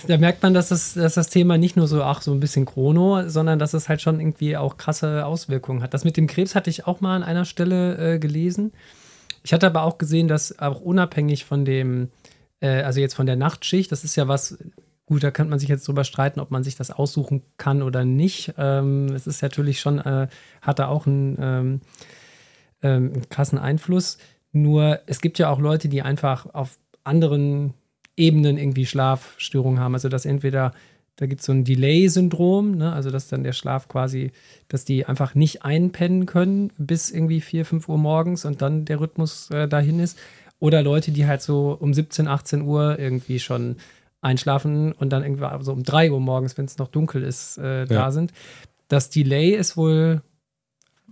da merkt man, dass das, dass das Thema nicht nur so, ach, so ein bisschen Chrono, sondern dass es halt schon irgendwie auch krasse Auswirkungen hat. Das mit dem Krebs hatte ich auch mal an einer Stelle äh, gelesen. Ich hatte aber auch gesehen, dass auch unabhängig von dem, äh, also jetzt von der Nachtschicht, das ist ja was, gut, da könnte man sich jetzt drüber streiten, ob man sich das aussuchen kann oder nicht. Ähm, es ist natürlich schon, äh, hat da auch einen, ähm, ähm, einen krassen Einfluss. Nur es gibt ja auch Leute, die einfach auf anderen Ebenen irgendwie Schlafstörungen haben. Also dass entweder, da gibt es so ein Delay-Syndrom, ne? also dass dann der Schlaf quasi, dass die einfach nicht einpennen können bis irgendwie 4, 5 Uhr morgens und dann der Rhythmus äh, dahin ist. Oder Leute, die halt so um 17, 18 Uhr irgendwie schon einschlafen und dann irgendwie so um 3 Uhr morgens, wenn es noch dunkel ist, äh, da ja. sind. Das Delay ist wohl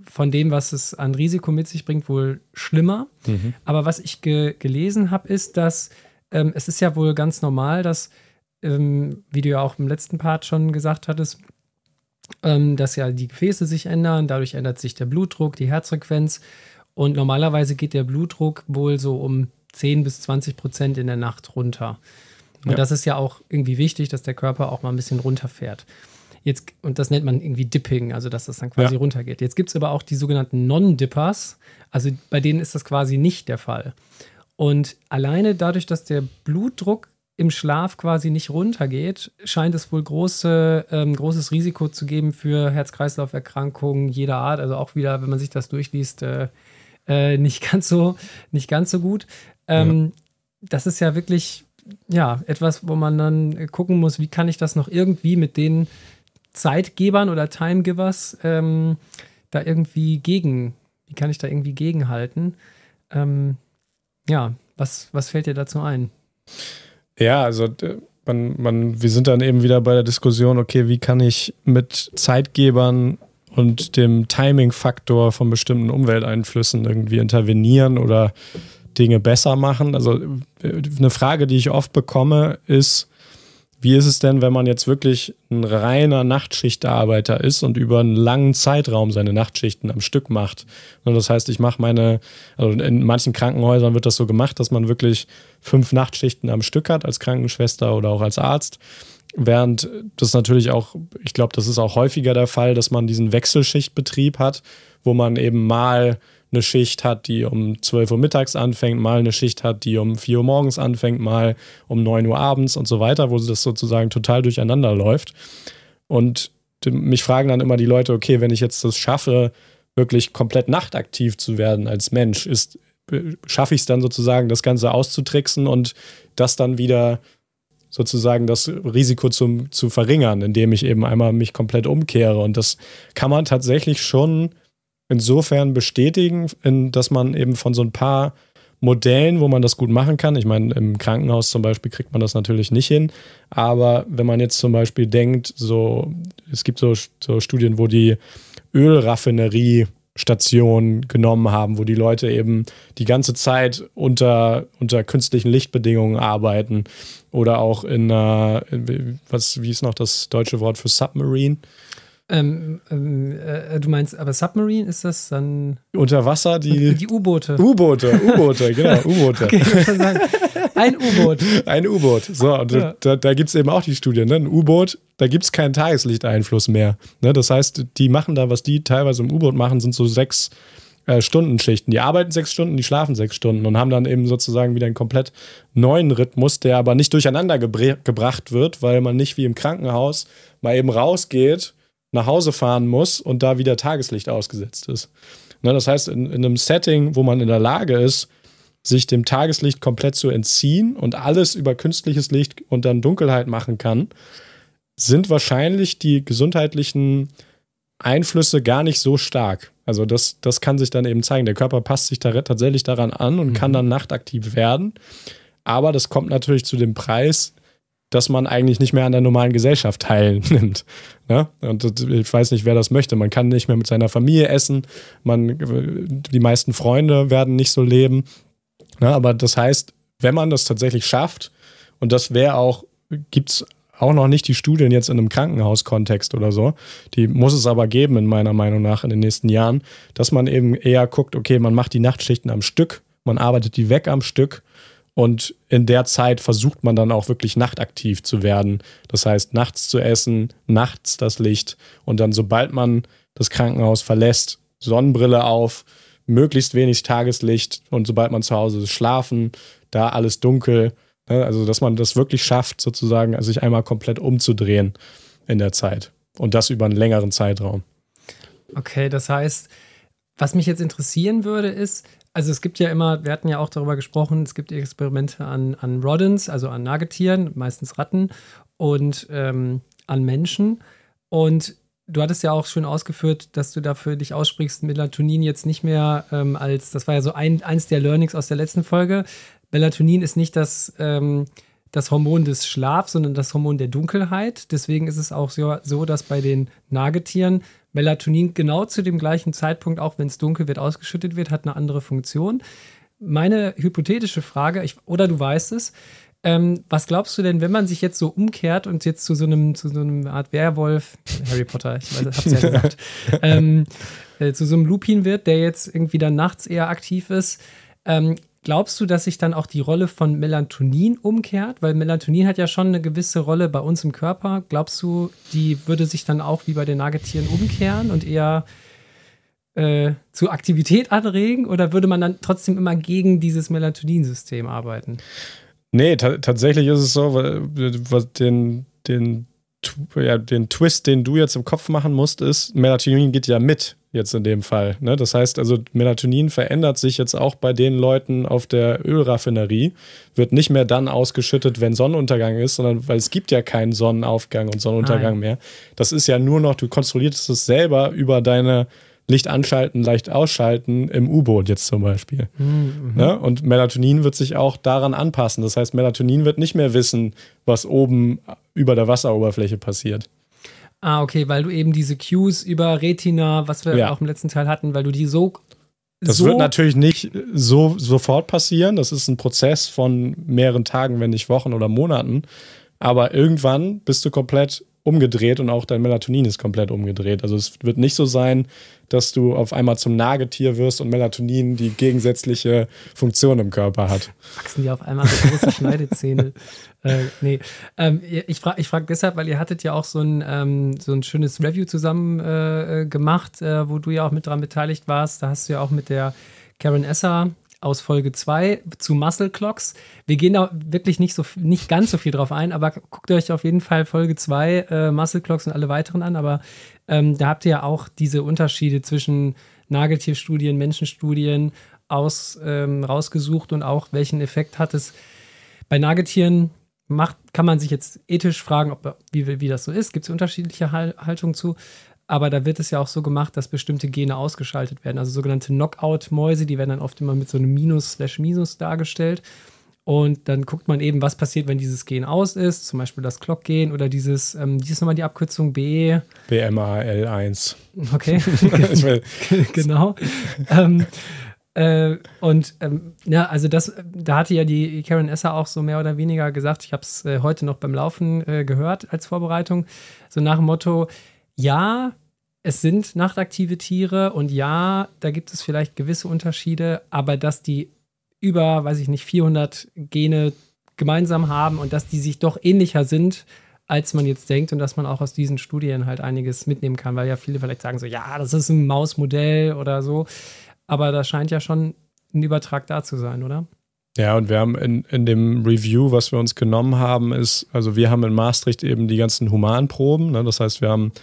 von dem, was es an Risiko mit sich bringt, wohl schlimmer. Mhm. Aber was ich ge gelesen habe, ist, dass ähm, es ist ja wohl ganz normal, dass, ähm, wie du ja auch im letzten Part schon gesagt hattest, ähm, dass ja die Gefäße sich ändern, dadurch ändert sich der Blutdruck, die Herzfrequenz und normalerweise geht der Blutdruck wohl so um 10 bis 20 Prozent in der Nacht runter. Und ja. das ist ja auch irgendwie wichtig, dass der Körper auch mal ein bisschen runterfährt. Jetzt, und das nennt man irgendwie Dipping, also dass das dann quasi ja. runtergeht. Jetzt gibt es aber auch die sogenannten Non-Dippers, also bei denen ist das quasi nicht der Fall. Und alleine dadurch, dass der Blutdruck im Schlaf quasi nicht runtergeht, scheint es wohl große, ähm, großes Risiko zu geben für Herz-Kreislauf-Erkrankungen jeder Art. Also auch wieder, wenn man sich das durchliest, äh, äh, nicht, ganz so, nicht ganz so gut. Ähm, ja. Das ist ja wirklich ja, etwas, wo man dann gucken muss, wie kann ich das noch irgendwie mit den Zeitgebern oder Timegivers ähm, da irgendwie gegen, wie kann ich da irgendwie gegenhalten? Ähm, ja, was, was fällt dir dazu ein? Ja, also man, man, wir sind dann eben wieder bei der Diskussion, okay, wie kann ich mit Zeitgebern und dem Timing-Faktor von bestimmten Umwelteinflüssen irgendwie intervenieren oder Dinge besser machen? Also eine Frage, die ich oft bekomme, ist, wie ist es denn, wenn man jetzt wirklich ein reiner Nachtschichtarbeiter ist und über einen langen Zeitraum seine Nachtschichten am Stück macht? Und das heißt, ich mache meine, also in manchen Krankenhäusern wird das so gemacht, dass man wirklich fünf Nachtschichten am Stück hat als Krankenschwester oder auch als Arzt. Während das natürlich auch, ich glaube, das ist auch häufiger der Fall, dass man diesen Wechselschichtbetrieb hat, wo man eben mal eine Schicht hat, die um 12 Uhr mittags anfängt, mal eine Schicht hat, die um 4 Uhr morgens anfängt, mal um 9 Uhr abends und so weiter, wo das sozusagen total durcheinander läuft. Und mich fragen dann immer die Leute, okay, wenn ich jetzt das schaffe, wirklich komplett nachtaktiv zu werden als Mensch? Ist, schaffe ich es dann sozusagen, das Ganze auszutricksen und das dann wieder sozusagen das Risiko zum, zu verringern, indem ich eben einmal mich komplett umkehre. Und das kann man tatsächlich schon insofern bestätigen, in, dass man eben von so ein paar Modellen, wo man das gut machen kann. Ich meine, im Krankenhaus zum Beispiel kriegt man das natürlich nicht hin. Aber wenn man jetzt zum Beispiel denkt, so, es gibt so, so Studien, wo die Ölraffinerie Station genommen haben, wo die Leute eben die ganze Zeit unter, unter künstlichen Lichtbedingungen arbeiten oder auch in, äh, was, wie ist noch das deutsche Wort für Submarine? Ähm, ähm, äh, du meinst, aber Submarine ist das dann. Unter Wasser die. Die U-Boote. U-Boote, U-Boote, genau, [laughs] U-Boote. Okay, ein U-Boot. Ein U-Boot. So, und ja. da, da gibt es eben auch die Studie, ne? Ein U-Boot, da gibt es keinen Tageslichteinfluss mehr. Ne? Das heißt, die machen da, was die teilweise im U-Boot machen, sind so sechs äh, Stundenschichten. Die arbeiten sechs Stunden, die schlafen sechs Stunden und haben dann eben sozusagen wieder einen komplett neuen Rhythmus, der aber nicht durcheinander gebracht wird, weil man nicht wie im Krankenhaus mal eben rausgeht nach Hause fahren muss und da wieder Tageslicht ausgesetzt ist. Ne, das heißt, in, in einem Setting, wo man in der Lage ist, sich dem Tageslicht komplett zu entziehen und alles über künstliches Licht und dann Dunkelheit machen kann, sind wahrscheinlich die gesundheitlichen Einflüsse gar nicht so stark. Also das, das kann sich dann eben zeigen. Der Körper passt sich da tatsächlich daran an und mhm. kann dann nachtaktiv werden. Aber das kommt natürlich zu dem Preis, dass man eigentlich nicht mehr an der normalen Gesellschaft teilnimmt. [laughs] Ne? Und ich weiß nicht, wer das möchte. Man kann nicht mehr mit seiner Familie essen. Man, die meisten Freunde werden nicht so leben. Ne? Aber das heißt, wenn man das tatsächlich schafft, und das wäre auch, gibt es auch noch nicht die Studien jetzt in einem Krankenhauskontext oder so. Die muss es aber geben, in meiner Meinung nach, in den nächsten Jahren, dass man eben eher guckt, okay, man macht die Nachtschichten am Stück, man arbeitet die weg am Stück und in der Zeit versucht man dann auch wirklich nachtaktiv zu werden. Das heißt, nachts zu essen, nachts das Licht und dann, sobald man das Krankenhaus verlässt, Sonnenbrille auf, möglichst wenig Tageslicht und sobald man zu Hause ist, schlafen, da alles dunkel. Ne? Also, dass man das wirklich schafft, sozusagen, sich einmal komplett umzudrehen in der Zeit. Und das über einen längeren Zeitraum. Okay, das heißt, was mich jetzt interessieren würde, ist, also es gibt ja immer, wir hatten ja auch darüber gesprochen, es gibt Experimente an, an Rodents, also an Nagetieren, meistens Ratten und ähm, an Menschen. Und du hattest ja auch schon ausgeführt, dass du dafür dich aussprichst, Melatonin jetzt nicht mehr ähm, als, das war ja so ein, eins der Learnings aus der letzten Folge. Melatonin ist nicht das, ähm, das Hormon des Schlafs, sondern das Hormon der Dunkelheit. Deswegen ist es auch so, so dass bei den Nagetieren Melatonin genau zu dem gleichen Zeitpunkt, auch wenn es dunkel wird, ausgeschüttet wird, hat eine andere Funktion. Meine hypothetische Frage, ich, oder du weißt es, ähm, was glaubst du denn, wenn man sich jetzt so umkehrt und jetzt zu so einem, zu so einem Art Werwolf, Harry Potter, ich weiß, hab's ja [laughs] gesagt, ähm, äh, zu so einem Lupin wird, der jetzt irgendwie dann nachts eher aktiv ist, ähm, Glaubst du, dass sich dann auch die Rolle von Melatonin umkehrt? Weil Melatonin hat ja schon eine gewisse Rolle bei uns im Körper. Glaubst du, die würde sich dann auch wie bei den Nagetieren umkehren und eher äh, zu Aktivität anregen? Oder würde man dann trotzdem immer gegen dieses Melatoninsystem arbeiten? Nee, tatsächlich ist es so, was den, den, ja, den Twist, den du jetzt im Kopf machen musst, ist, Melatonin geht ja mit jetzt in dem Fall. Ne? Das heißt also, Melatonin verändert sich jetzt auch bei den Leuten auf der Ölraffinerie, wird nicht mehr dann ausgeschüttet, wenn Sonnenuntergang ist, sondern weil es gibt ja keinen Sonnenaufgang und Sonnenuntergang Nein. mehr. Das ist ja nur noch, du kontrollierst es selber über deine Licht anschalten, leicht ausschalten im U-Boot jetzt zum Beispiel. Mhm. Ne? Und Melatonin wird sich auch daran anpassen. Das heißt, Melatonin wird nicht mehr wissen, was oben über der Wasseroberfläche passiert. Ah, okay, weil du eben diese Cues über Retina, was wir ja. auch im letzten Teil hatten, weil du die so. Das so wird natürlich nicht so sofort passieren. Das ist ein Prozess von mehreren Tagen, wenn nicht Wochen oder Monaten. Aber irgendwann bist du komplett umgedreht und auch dein Melatonin ist komplett umgedreht. Also es wird nicht so sein, dass du auf einmal zum Nagetier wirst und Melatonin die gegensätzliche Funktion im Körper hat. Wachsen die auf einmal so große [laughs] Schneidezähne? äh, nee. Ähm, ich frage ich frag deshalb, weil ihr hattet ja auch so ein, ähm, so ein schönes Review zusammen äh, gemacht, äh, wo du ja auch mit dran beteiligt warst. Da hast du ja auch mit der Karen Esser aus Folge 2 zu Muscle Clocks. Wir gehen da wirklich nicht, so, nicht ganz so viel drauf ein, aber guckt euch auf jeden Fall Folge 2 äh, Muscle Clocks und alle weiteren an. Aber ähm, da habt ihr ja auch diese Unterschiede zwischen Nageltierstudien, Menschenstudien aus, ähm, rausgesucht und auch welchen Effekt hat es bei Nagetieren macht, kann man sich jetzt ethisch fragen, ob, wie, wie das so ist. Gibt es unterschiedliche Haltungen zu. Aber da wird es ja auch so gemacht, dass bestimmte Gene ausgeschaltet werden. Also sogenannte Knockout-Mäuse, die werden dann oft immer mit so einem Minus slash Minus dargestellt. Und dann guckt man eben, was passiert, wenn dieses Gen aus ist, zum Beispiel das Clock-Gen oder dieses, ähm, die ist nochmal die Abkürzung B. BMAL1. Okay, [laughs] [laughs] genau. ähm, äh, und ähm, ja, also das, da hatte ja die Karen Esser auch so mehr oder weniger gesagt, ich habe es äh, heute noch beim Laufen äh, gehört als Vorbereitung, so nach dem Motto, ja, es sind nachtaktive Tiere und ja, da gibt es vielleicht gewisse Unterschiede, aber dass die über, weiß ich nicht, 400 Gene gemeinsam haben und dass die sich doch ähnlicher sind, als man jetzt denkt und dass man auch aus diesen Studien halt einiges mitnehmen kann, weil ja viele vielleicht sagen so, ja, das ist ein Mausmodell oder so, aber da scheint ja schon ein Übertrag da zu sein, oder? Ja, und wir haben in, in dem Review, was wir uns genommen haben, ist, also wir haben in Maastricht eben die ganzen Humanproben. Ne? Das heißt, wir haben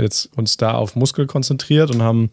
jetzt uns da auf Muskel konzentriert und haben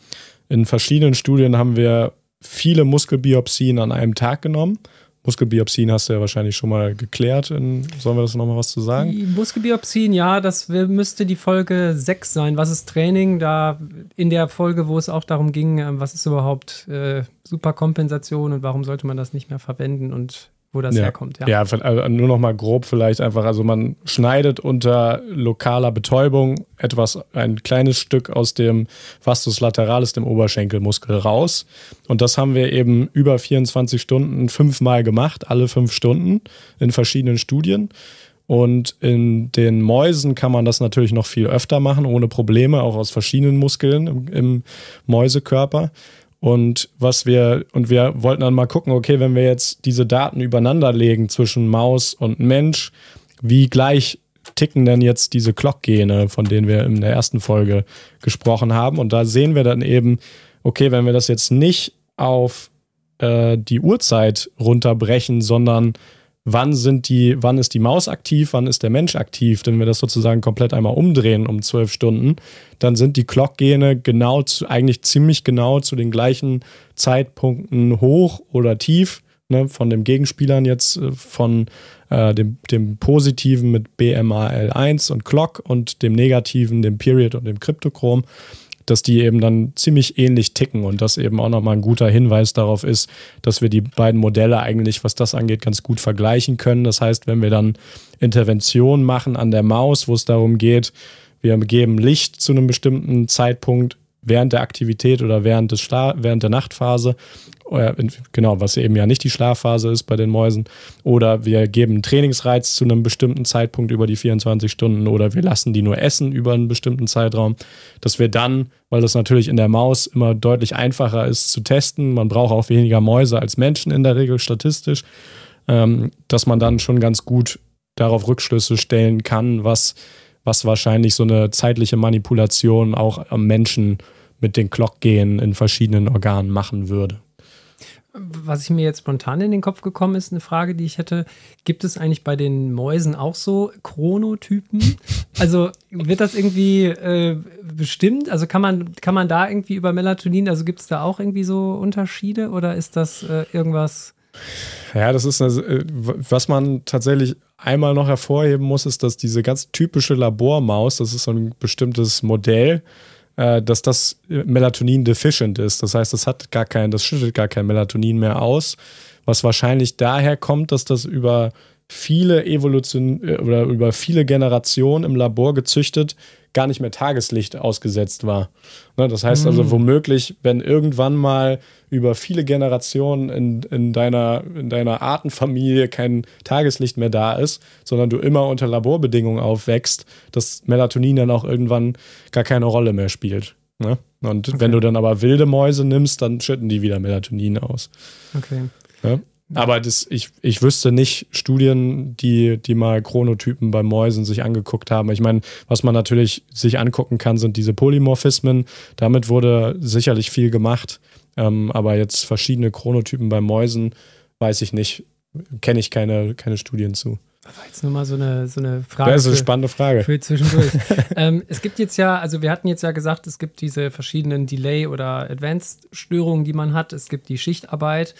in verschiedenen Studien haben wir viele Muskelbiopsien an einem Tag genommen Muskelbiopsien hast du ja wahrscheinlich schon mal geklärt. In, sollen wir das nochmal was zu sagen? Die Muskelbiopsien, ja, das müsste die Folge 6 sein. Was ist Training? Da in der Folge, wo es auch darum ging, ähm, was ist überhaupt äh, Superkompensation und warum sollte man das nicht mehr verwenden und wo das ja. herkommt. Ja, ja also nur noch mal grob vielleicht einfach. Also man schneidet unter lokaler Betäubung etwas, ein kleines Stück aus dem Vastus lateralis, dem Oberschenkelmuskel, raus. Und das haben wir eben über 24 Stunden fünfmal gemacht, alle fünf Stunden in verschiedenen Studien. Und in den Mäusen kann man das natürlich noch viel öfter machen, ohne Probleme, auch aus verschiedenen Muskeln im, im Mäusekörper. Und was wir, und wir wollten dann mal gucken, okay, wenn wir jetzt diese Daten übereinander legen zwischen Maus und Mensch, wie gleich ticken denn jetzt diese Clock-Gene, von denen wir in der ersten Folge gesprochen haben. Und da sehen wir dann eben, okay, wenn wir das jetzt nicht auf äh, die Uhrzeit runterbrechen, sondern wann sind die, wann ist die Maus aktiv, wann ist der Mensch aktiv, wenn wir das sozusagen komplett einmal umdrehen um zwölf Stunden, dann sind die Clock-Gene genau zu, eigentlich ziemlich genau zu den gleichen Zeitpunkten hoch oder tief. Ne, von den Gegenspielern jetzt äh, von äh, dem, dem positiven mit BMAL1 und Clock und dem negativen, dem Period und dem Kryptochrom dass die eben dann ziemlich ähnlich ticken und das eben auch nochmal ein guter Hinweis darauf ist, dass wir die beiden Modelle eigentlich, was das angeht, ganz gut vergleichen können. Das heißt, wenn wir dann Interventionen machen an der Maus, wo es darum geht, wir geben Licht zu einem bestimmten Zeitpunkt während der Aktivität oder während, des während der Nachtphase genau, was eben ja nicht die Schlafphase ist bei den Mäusen. Oder wir geben Trainingsreiz zu einem bestimmten Zeitpunkt über die 24 Stunden oder wir lassen die nur essen über einen bestimmten Zeitraum, dass wir dann, weil das natürlich in der Maus immer deutlich einfacher ist zu testen, man braucht auch weniger Mäuse als Menschen in der Regel statistisch, ähm, dass man dann schon ganz gut darauf Rückschlüsse stellen kann, was, was wahrscheinlich so eine zeitliche Manipulation auch am Menschen mit den Clock-Genen in verschiedenen Organen machen würde. Was ich mir jetzt spontan in den Kopf gekommen ist, eine Frage, die ich hätte. Gibt es eigentlich bei den Mäusen auch so Chronotypen? [laughs] Also wird das irgendwie äh, bestimmt? Also kann man, kann man da irgendwie über Melatonin, also gibt es da auch irgendwie so Unterschiede oder ist das äh, irgendwas? Ja, das ist, eine, äh, was man tatsächlich einmal noch hervorheben muss, ist, dass diese ganz typische Labormaus, das ist so ein bestimmtes Modell, äh, dass das Melatonin deficient ist. Das heißt, das hat gar kein, das schüttet gar kein Melatonin mehr aus, was wahrscheinlich daher kommt, dass das über viele Evolution äh, oder über viele Generationen im Labor gezüchtet gar nicht mehr Tageslicht ausgesetzt war. Ne, das heißt also, mhm. womöglich, wenn irgendwann mal über viele Generationen in, in, deiner, in deiner Artenfamilie kein Tageslicht mehr da ist, sondern du immer unter Laborbedingungen aufwächst, dass Melatonin dann auch irgendwann gar keine Rolle mehr spielt. Ne? Und okay. wenn du dann aber wilde Mäuse nimmst, dann schütten die wieder Melatonin aus. Okay. Ja? Aber das, ich, ich wüsste nicht Studien, die, die mal Chronotypen bei Mäusen sich angeguckt haben. Ich meine, was man natürlich sich angucken kann, sind diese Polymorphismen. Damit wurde sicherlich viel gemacht. Ähm, aber jetzt verschiedene Chronotypen bei Mäusen, weiß ich nicht, kenne ich keine, keine Studien zu. Das war jetzt nur mal so eine, so eine Frage. Das ist eine für, spannende Frage. Für zwischendurch. [laughs] ähm, es gibt jetzt ja, also wir hatten jetzt ja gesagt, es gibt diese verschiedenen Delay- oder Advanced-Störungen, die man hat. Es gibt die Schichtarbeit.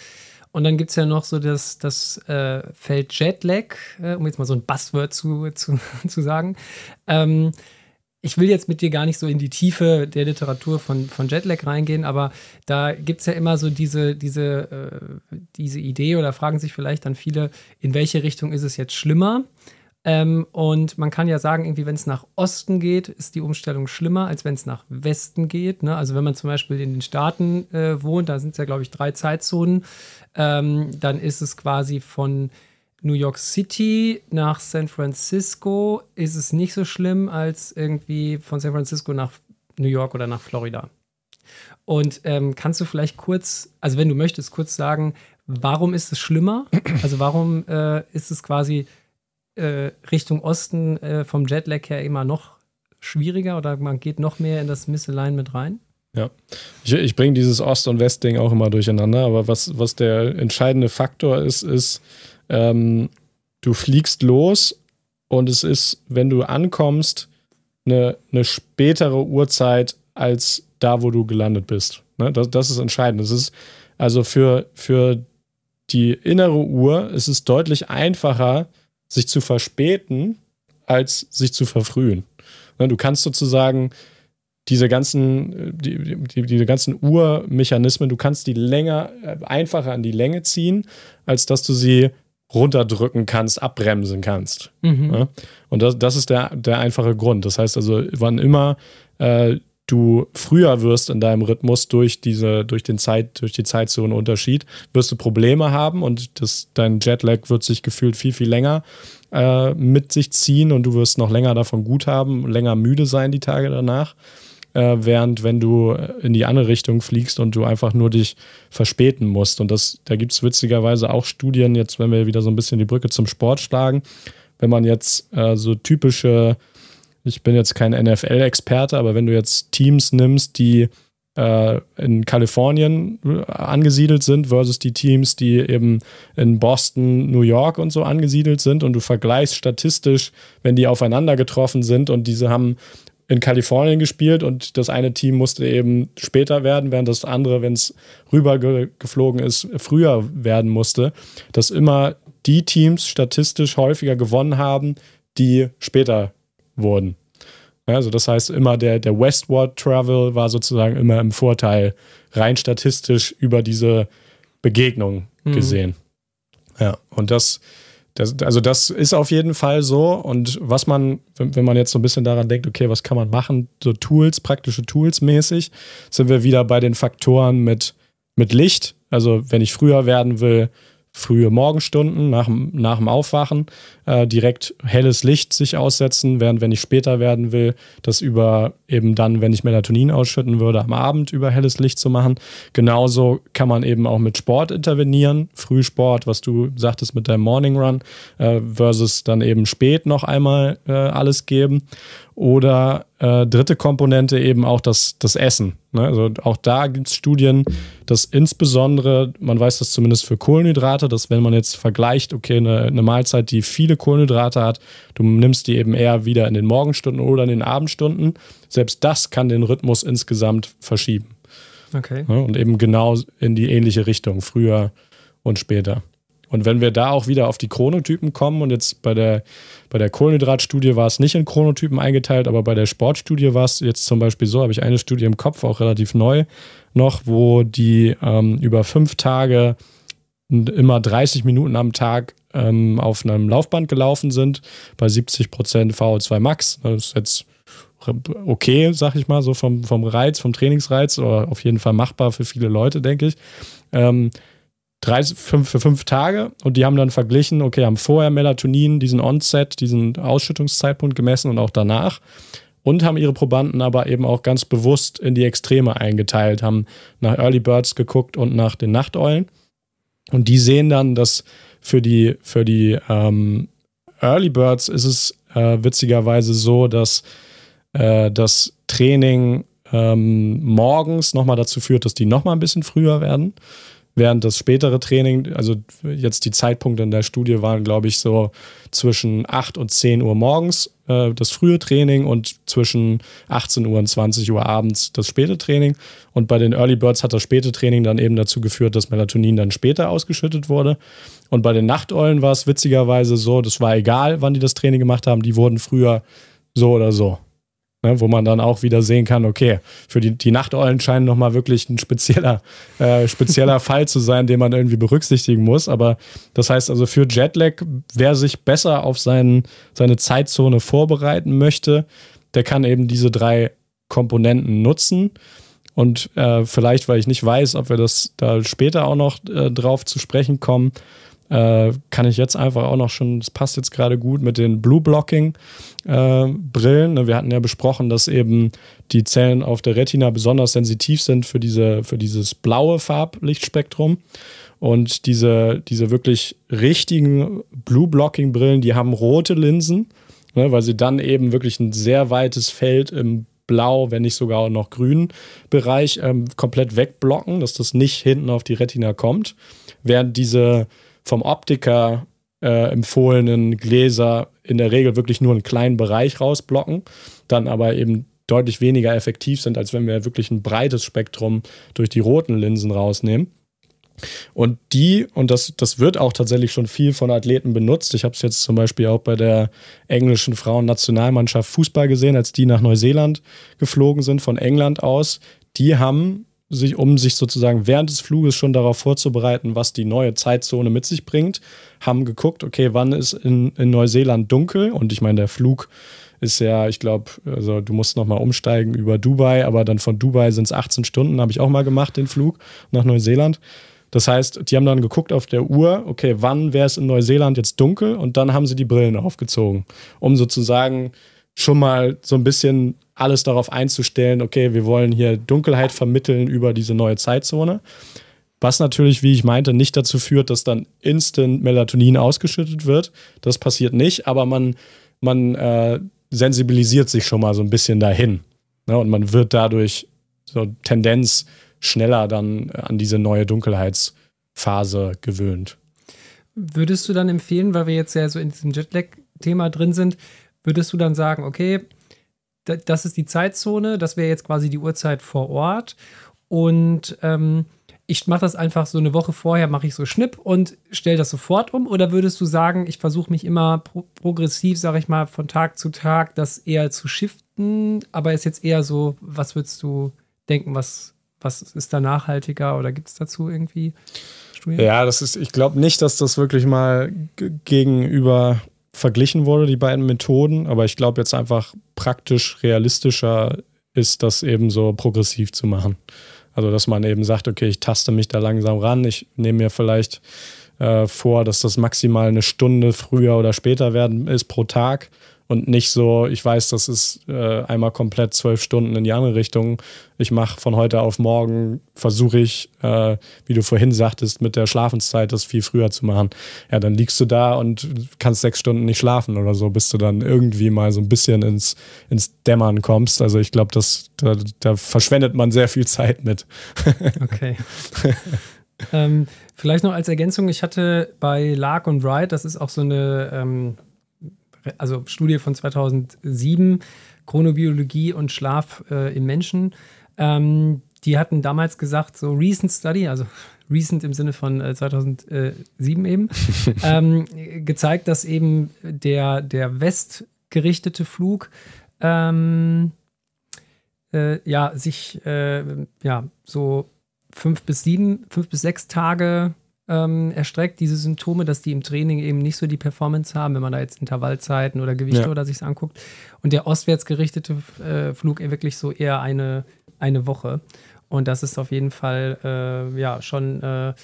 Und dann gibt es ja noch so das, das äh, Feld Jetlag, äh, um jetzt mal so ein Buzzword zu, zu, [laughs] zu sagen. Ähm, ich will jetzt mit dir gar nicht so in die Tiefe der Literatur von, von Jetlag reingehen, aber da gibt es ja immer so diese, diese, äh, diese Idee oder fragen sich vielleicht dann viele, in welche Richtung ist es jetzt schlimmer? Ähm, und man kann ja sagen, irgendwie, wenn es nach Osten geht, ist die Umstellung schlimmer, als wenn es nach Westen geht. Ne? Also wenn man zum Beispiel in den Staaten äh, wohnt, da sind es ja, glaube ich, drei Zeitzonen, ähm, dann ist es quasi von New York City nach San Francisco ist es nicht so schlimm als irgendwie von San Francisco nach New York oder nach Florida. Und ähm, kannst du vielleicht kurz, also wenn du möchtest, kurz sagen, warum ist es schlimmer? Also warum äh, ist es quasi äh, Richtung Osten äh, vom Jetlag her immer noch schwieriger oder man geht noch mehr in das Misalignment rein? Ja, ich, ich bringe dieses Ost- und West-Ding auch immer durcheinander, aber was, was der entscheidende Faktor ist, ist, ähm, du fliegst los und es ist, wenn du ankommst, eine, eine spätere Uhrzeit als da, wo du gelandet bist. Ne? Das, das ist entscheidend. Das ist also für, für die innere Uhr ist es deutlich einfacher, sich zu verspäten, als sich zu verfrühen. Ne? Du kannst sozusagen diese ganzen, die, die, diese ganzen Uhrmechanismen, du kannst die länger, äh, einfacher an die Länge ziehen, als dass du sie runterdrücken kannst, abbremsen kannst. Mhm. Ja? Und das, das ist der, der einfache Grund. Das heißt also, wann immer äh, du früher wirst in deinem Rhythmus durch diese, durch den Zeit, durch die Zeitzonenunterschied, wirst du Probleme haben und das, dein Jetlag wird sich gefühlt viel, viel länger äh, mit sich ziehen und du wirst noch länger davon gut haben, länger müde sein die Tage danach äh, während wenn du in die andere Richtung fliegst und du einfach nur dich verspäten musst. Und das, da gibt es witzigerweise auch Studien, jetzt wenn wir wieder so ein bisschen die Brücke zum Sport schlagen, wenn man jetzt äh, so typische, ich bin jetzt kein NFL-Experte, aber wenn du jetzt Teams nimmst, die äh, in Kalifornien angesiedelt sind versus die Teams, die eben in Boston, New York und so angesiedelt sind und du vergleichst statistisch, wenn die aufeinander getroffen sind und diese haben in Kalifornien gespielt und das eine Team musste eben später werden, während das andere, wenn es rübergeflogen ist, früher werden musste, dass immer die Teams statistisch häufiger gewonnen haben, die später wurden. Also das heißt immer der, der Westward Travel war sozusagen immer im Vorteil, rein statistisch über diese Begegnung mhm. gesehen. Mhm. Ja, und das, das, also das ist auf jeden Fall so. Und was man, wenn man jetzt so ein bisschen daran denkt, okay, was kann man machen, so Tools, praktische Tools mäßig, sind wir wieder bei den Faktoren mit, mit Licht. Also wenn ich früher werden will, frühe Morgenstunden nach, nach dem Aufwachen äh, direkt helles Licht sich aussetzen, während wenn ich später werden will, das über eben dann, wenn ich Melatonin ausschütten würde, am Abend über helles Licht zu machen. Genauso kann man eben auch mit Sport intervenieren, Frühsport, was du sagtest mit deinem Morning Run, äh, versus dann eben spät noch einmal äh, alles geben. Oder äh, dritte Komponente eben auch das, das Essen. Ne? Also auch da gibt es Studien, dass insbesondere, man weiß das zumindest für Kohlenhydrate, dass wenn man jetzt vergleicht, okay, eine, eine Mahlzeit, die viele Kohlenhydrate hat, du nimmst die eben eher wieder in den Morgenstunden oder in den Abendstunden, selbst das kann den Rhythmus insgesamt verschieben. Okay. Ne? Und eben genau in die ähnliche Richtung, früher und später. Und wenn wir da auch wieder auf die Chronotypen kommen und jetzt bei der, bei der Kohlenhydratstudie war es nicht in Chronotypen eingeteilt, aber bei der Sportstudie war es jetzt zum Beispiel so, habe ich eine Studie im Kopf, auch relativ neu noch, wo die ähm, über fünf Tage immer 30 Minuten am Tag ähm, auf einem Laufband gelaufen sind, bei 70 Prozent VO2 Max. Das ist jetzt okay, sag ich mal, so vom, vom Reiz, vom Trainingsreiz, oder auf jeden Fall machbar für viele Leute, denke ich. Ähm, drei, fünf, für fünf Tage. Und die haben dann verglichen, okay, haben vorher Melatonin, diesen Onset, diesen Ausschüttungszeitpunkt gemessen und auch danach. Und haben ihre Probanden aber eben auch ganz bewusst in die Extreme eingeteilt, haben nach Early Birds geguckt und nach den Nachteulen. Und die sehen dann, dass für die, für die ähm, Early Birds ist es äh, witzigerweise so, dass äh, das Training ähm, morgens nochmal dazu führt, dass die nochmal ein bisschen früher werden während das spätere Training, also jetzt die Zeitpunkte in der Studie waren, glaube ich, so zwischen 8 und 10 Uhr morgens äh, das frühe Training und zwischen 18 Uhr und 20 Uhr abends das späte Training. Und bei den Early Birds hat das späte Training dann eben dazu geführt, dass Melatonin dann später ausgeschüttet wurde. Und bei den Nachteulen war es witzigerweise so, das war egal, wann die das Training gemacht haben, die wurden früher so oder so. Ne, wo man dann auch wieder sehen kann, okay, für die, die Nachteulen scheinen nochmal wirklich ein spezieller, [laughs] äh, spezieller Fall zu sein, den man irgendwie berücksichtigen muss. Aber das heißt also für Jetlag, wer sich besser auf seinen, seine Zeitzone vorbereiten möchte, der kann eben diese drei Komponenten nutzen. Und äh, vielleicht, weil ich nicht weiß, ob wir das da später auch noch äh, drauf zu sprechen kommen, äh, kann ich jetzt einfach auch noch schon, das passt jetzt gerade gut mit den Blue Blocking äh, Brillen. Ne, wir hatten ja besprochen, dass eben die Zellen auf der Retina besonders sensitiv sind für, diese, für dieses blaue Farblichtspektrum. Und diese, diese wirklich richtigen Blue Blocking Brillen, die haben rote Linsen, ne, weil sie dann eben wirklich ein sehr weites Feld im Blau, wenn nicht sogar noch grünen Bereich ähm, komplett wegblocken, dass das nicht hinten auf die Retina kommt. Während diese vom Optiker äh, empfohlenen Gläser in der Regel wirklich nur einen kleinen Bereich rausblocken, dann aber eben deutlich weniger effektiv sind, als wenn wir wirklich ein breites Spektrum durch die roten Linsen rausnehmen. Und die, und das, das wird auch tatsächlich schon viel von Athleten benutzt. Ich habe es jetzt zum Beispiel auch bei der englischen Frauennationalmannschaft Fußball gesehen, als die nach Neuseeland geflogen sind, von England aus. Die haben sich, um sich sozusagen während des Fluges schon darauf vorzubereiten, was die neue Zeitzone mit sich bringt, haben geguckt, okay, wann ist in, in Neuseeland dunkel? Und ich meine, der Flug ist ja, ich glaube, also du musst nochmal umsteigen über Dubai, aber dann von Dubai sind es 18 Stunden, habe ich auch mal gemacht, den Flug nach Neuseeland. Das heißt, die haben dann geguckt auf der Uhr, okay, wann wäre es in Neuseeland jetzt dunkel? Und dann haben sie die Brillen aufgezogen, um sozusagen schon mal so ein bisschen alles darauf einzustellen, okay, wir wollen hier Dunkelheit vermitteln über diese neue Zeitzone. Was natürlich, wie ich meinte, nicht dazu führt, dass dann instant Melatonin ausgeschüttet wird. Das passiert nicht, aber man, man äh, sensibilisiert sich schon mal so ein bisschen dahin. Ne? Und man wird dadurch so Tendenz schneller dann an diese neue Dunkelheitsphase gewöhnt. Würdest du dann empfehlen, weil wir jetzt ja so in diesem Jetlag-Thema drin sind, würdest du dann sagen, okay, das ist die Zeitzone, das wäre jetzt quasi die Uhrzeit vor Ort und ähm, ich mache das einfach so eine Woche vorher, mache ich so Schnipp und stelle das sofort um? Oder würdest du sagen, ich versuche mich immer pro progressiv, sage ich mal, von Tag zu Tag das eher zu shiften, aber ist jetzt eher so, was würdest du denken, was, was ist da nachhaltiger oder gibt es dazu irgendwie Studien? Ja, das ist, ich glaube nicht, dass das wirklich mal gegenüber verglichen wurde, die beiden Methoden, aber ich glaube jetzt einfach praktisch realistischer ist, das eben so progressiv zu machen. Also, dass man eben sagt, okay, ich taste mich da langsam ran, ich nehme mir vielleicht äh, vor, dass das maximal eine Stunde früher oder später werden ist pro Tag und nicht so, ich weiß, das ist äh, einmal komplett zwölf Stunden in die andere Richtung. Ich mache von heute auf morgen, versuche ich, äh, wie du vorhin sagtest, mit der Schlafenszeit das viel früher zu machen. Ja, dann liegst du da und kannst sechs Stunden nicht schlafen oder so, bis du dann irgendwie mal so ein bisschen ins, ins Dämmern kommst. Also ich glaube, da, da verschwendet man sehr viel Zeit mit. [laughs] okay. ähm, vielleicht noch als Ergänzung, ich hatte bei Lark und Wright, das ist auch so eine ähm, also Studie von 2007, Chronobiologie und Schlaf äh, im Menschen. Ähm, die hatten damals gesagt, so Recent Study, also [laughs] recent im Sinne von äh, 2007 eben, [laughs] ähm, gezeigt, dass eben der, der westgerichtete Flug ähm, äh, ja, sich äh, ja, so fünf bis sieben, fünf bis sechs Tage ähm, erstreckt, diese Symptome, dass die im Training eben nicht so die Performance haben, wenn man da jetzt Intervallzeiten oder Gewichte ja. oder sich anguckt. Und der ostwärts gerichtete äh, Flug wirklich so eher eine, eine Woche. Und das ist auf jeden Fall äh, ja schon äh,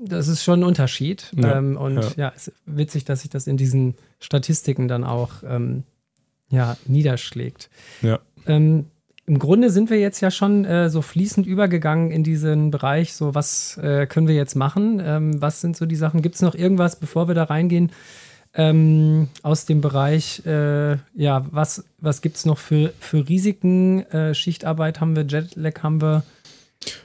das ist schon ein Unterschied. Ja, ähm, und ja. ja, es ist witzig, dass sich das in diesen Statistiken dann auch ähm, ja, niederschlägt. Ja. Ähm, im Grunde sind wir jetzt ja schon äh, so fließend übergegangen in diesen Bereich, so was äh, können wir jetzt machen? Ähm, was sind so die Sachen? Gibt es noch irgendwas, bevor wir da reingehen, ähm, aus dem Bereich, äh, ja, was, was gibt es noch für, für Risiken? Äh, Schichtarbeit haben wir, Jetlag haben wir.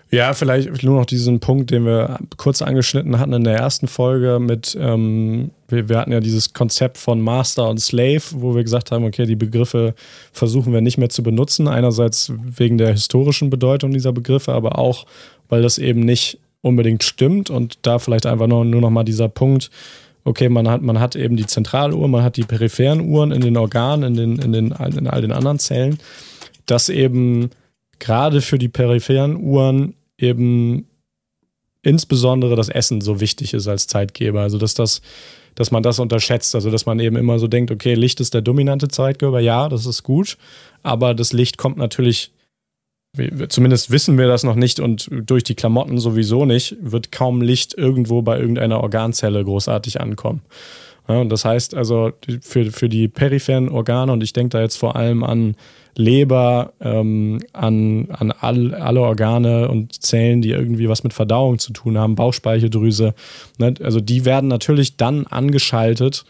Ja, vielleicht nur noch diesen Punkt, den wir kurz angeschnitten hatten in der ersten Folge mit, ähm, wir, wir, hatten ja dieses Konzept von Master und Slave, wo wir gesagt haben, okay, die Begriffe versuchen wir nicht mehr zu benutzen. Einerseits wegen der historischen Bedeutung dieser Begriffe, aber auch, weil das eben nicht unbedingt stimmt und da vielleicht einfach nur, nur noch mal dieser Punkt, okay, man hat, man hat eben die Zentraluhr, man hat die peripheren Uhren in den Organen, in, den, in, den, in all den anderen Zellen, dass eben gerade für die peripheren Uhren eben insbesondere das Essen so wichtig ist als Zeitgeber. Also dass das, dass man das unterschätzt. Also dass man eben immer so denkt, okay, Licht ist der dominante Zeitgeber, ja, das ist gut, aber das Licht kommt natürlich, zumindest wissen wir das noch nicht und durch die Klamotten sowieso nicht, wird kaum Licht irgendwo bei irgendeiner Organzelle großartig ankommen. Ja, und das heißt also für, für die peripheren Organe, und ich denke da jetzt vor allem an Leber, ähm, an, an all, alle Organe und Zellen, die irgendwie was mit Verdauung zu tun haben, Bauchspeicheldrüse. Ne? Also die werden natürlich dann angeschaltet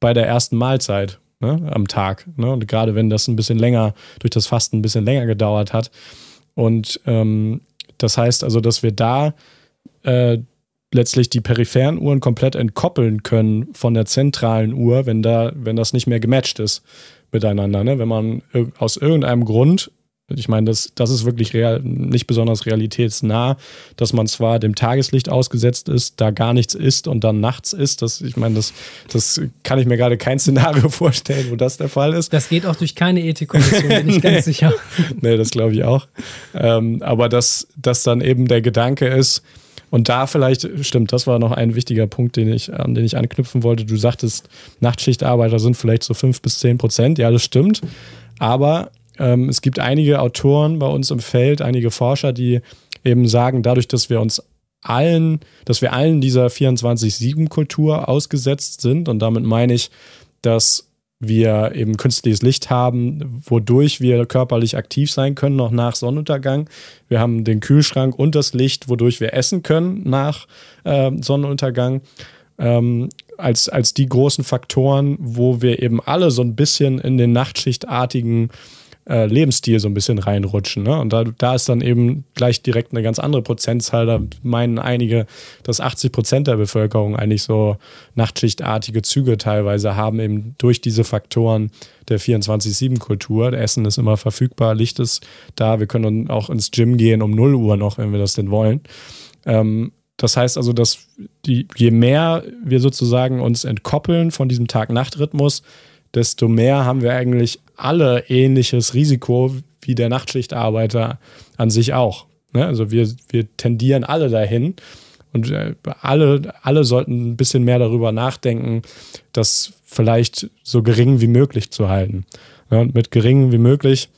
bei der ersten Mahlzeit ne? am Tag. Ne? Und gerade wenn das ein bisschen länger, durch das Fasten ein bisschen länger gedauert hat. Und ähm, das heißt also, dass wir da äh, letztlich die peripheren Uhren komplett entkoppeln können von der zentralen Uhr, wenn da, wenn das nicht mehr gematcht ist miteinander. Ne? Wenn man aus irgendeinem Grund, ich meine, das, das ist wirklich real, nicht besonders realitätsnah, dass man zwar dem Tageslicht ausgesetzt ist, da gar nichts ist und dann nachts ist. Das, ich meine, das, das kann ich mir gerade kein Szenario [laughs] vorstellen, wo das der Fall ist. Das geht auch durch keine Ethikkommission, bin ich ganz [laughs] sicher. nee, das glaube ich auch. Ähm, aber dass, dass dann eben der Gedanke ist, und da vielleicht, stimmt, das war noch ein wichtiger Punkt, den ich, an den ich anknüpfen wollte. Du sagtest, Nachtschichtarbeiter sind vielleicht so fünf bis zehn Prozent. Ja, das stimmt. Aber ähm, es gibt einige Autoren bei uns im Feld, einige Forscher, die eben sagen, dadurch, dass wir uns allen, dass wir allen dieser 24-7-Kultur ausgesetzt sind, und damit meine ich, dass wir eben künstliches Licht haben, wodurch wir körperlich aktiv sein können, noch nach Sonnenuntergang. Wir haben den Kühlschrank und das Licht, wodurch wir essen können nach äh, Sonnenuntergang. Ähm, als, als die großen Faktoren, wo wir eben alle so ein bisschen in den nachtschichtartigen äh, Lebensstil so ein bisschen reinrutschen. Ne? Und da, da ist dann eben gleich direkt eine ganz andere Prozentzahl. Da meinen einige, dass 80 Prozent der Bevölkerung eigentlich so nachtschichtartige Züge teilweise haben, eben durch diese Faktoren der 24-7-Kultur. Essen ist immer verfügbar, Licht ist da. Wir können auch ins Gym gehen um 0 Uhr noch, wenn wir das denn wollen. Ähm, das heißt also, dass die, je mehr wir sozusagen uns entkoppeln von diesem Tag-Nacht-Rhythmus, desto mehr haben wir eigentlich alle ähnliches Risiko wie der Nachtschichtarbeiter an sich auch. Ne? Also wir, wir tendieren alle dahin und äh, alle, alle sollten ein bisschen mehr darüber nachdenken, das vielleicht so gering wie möglich zu halten. und mit gering wie möglich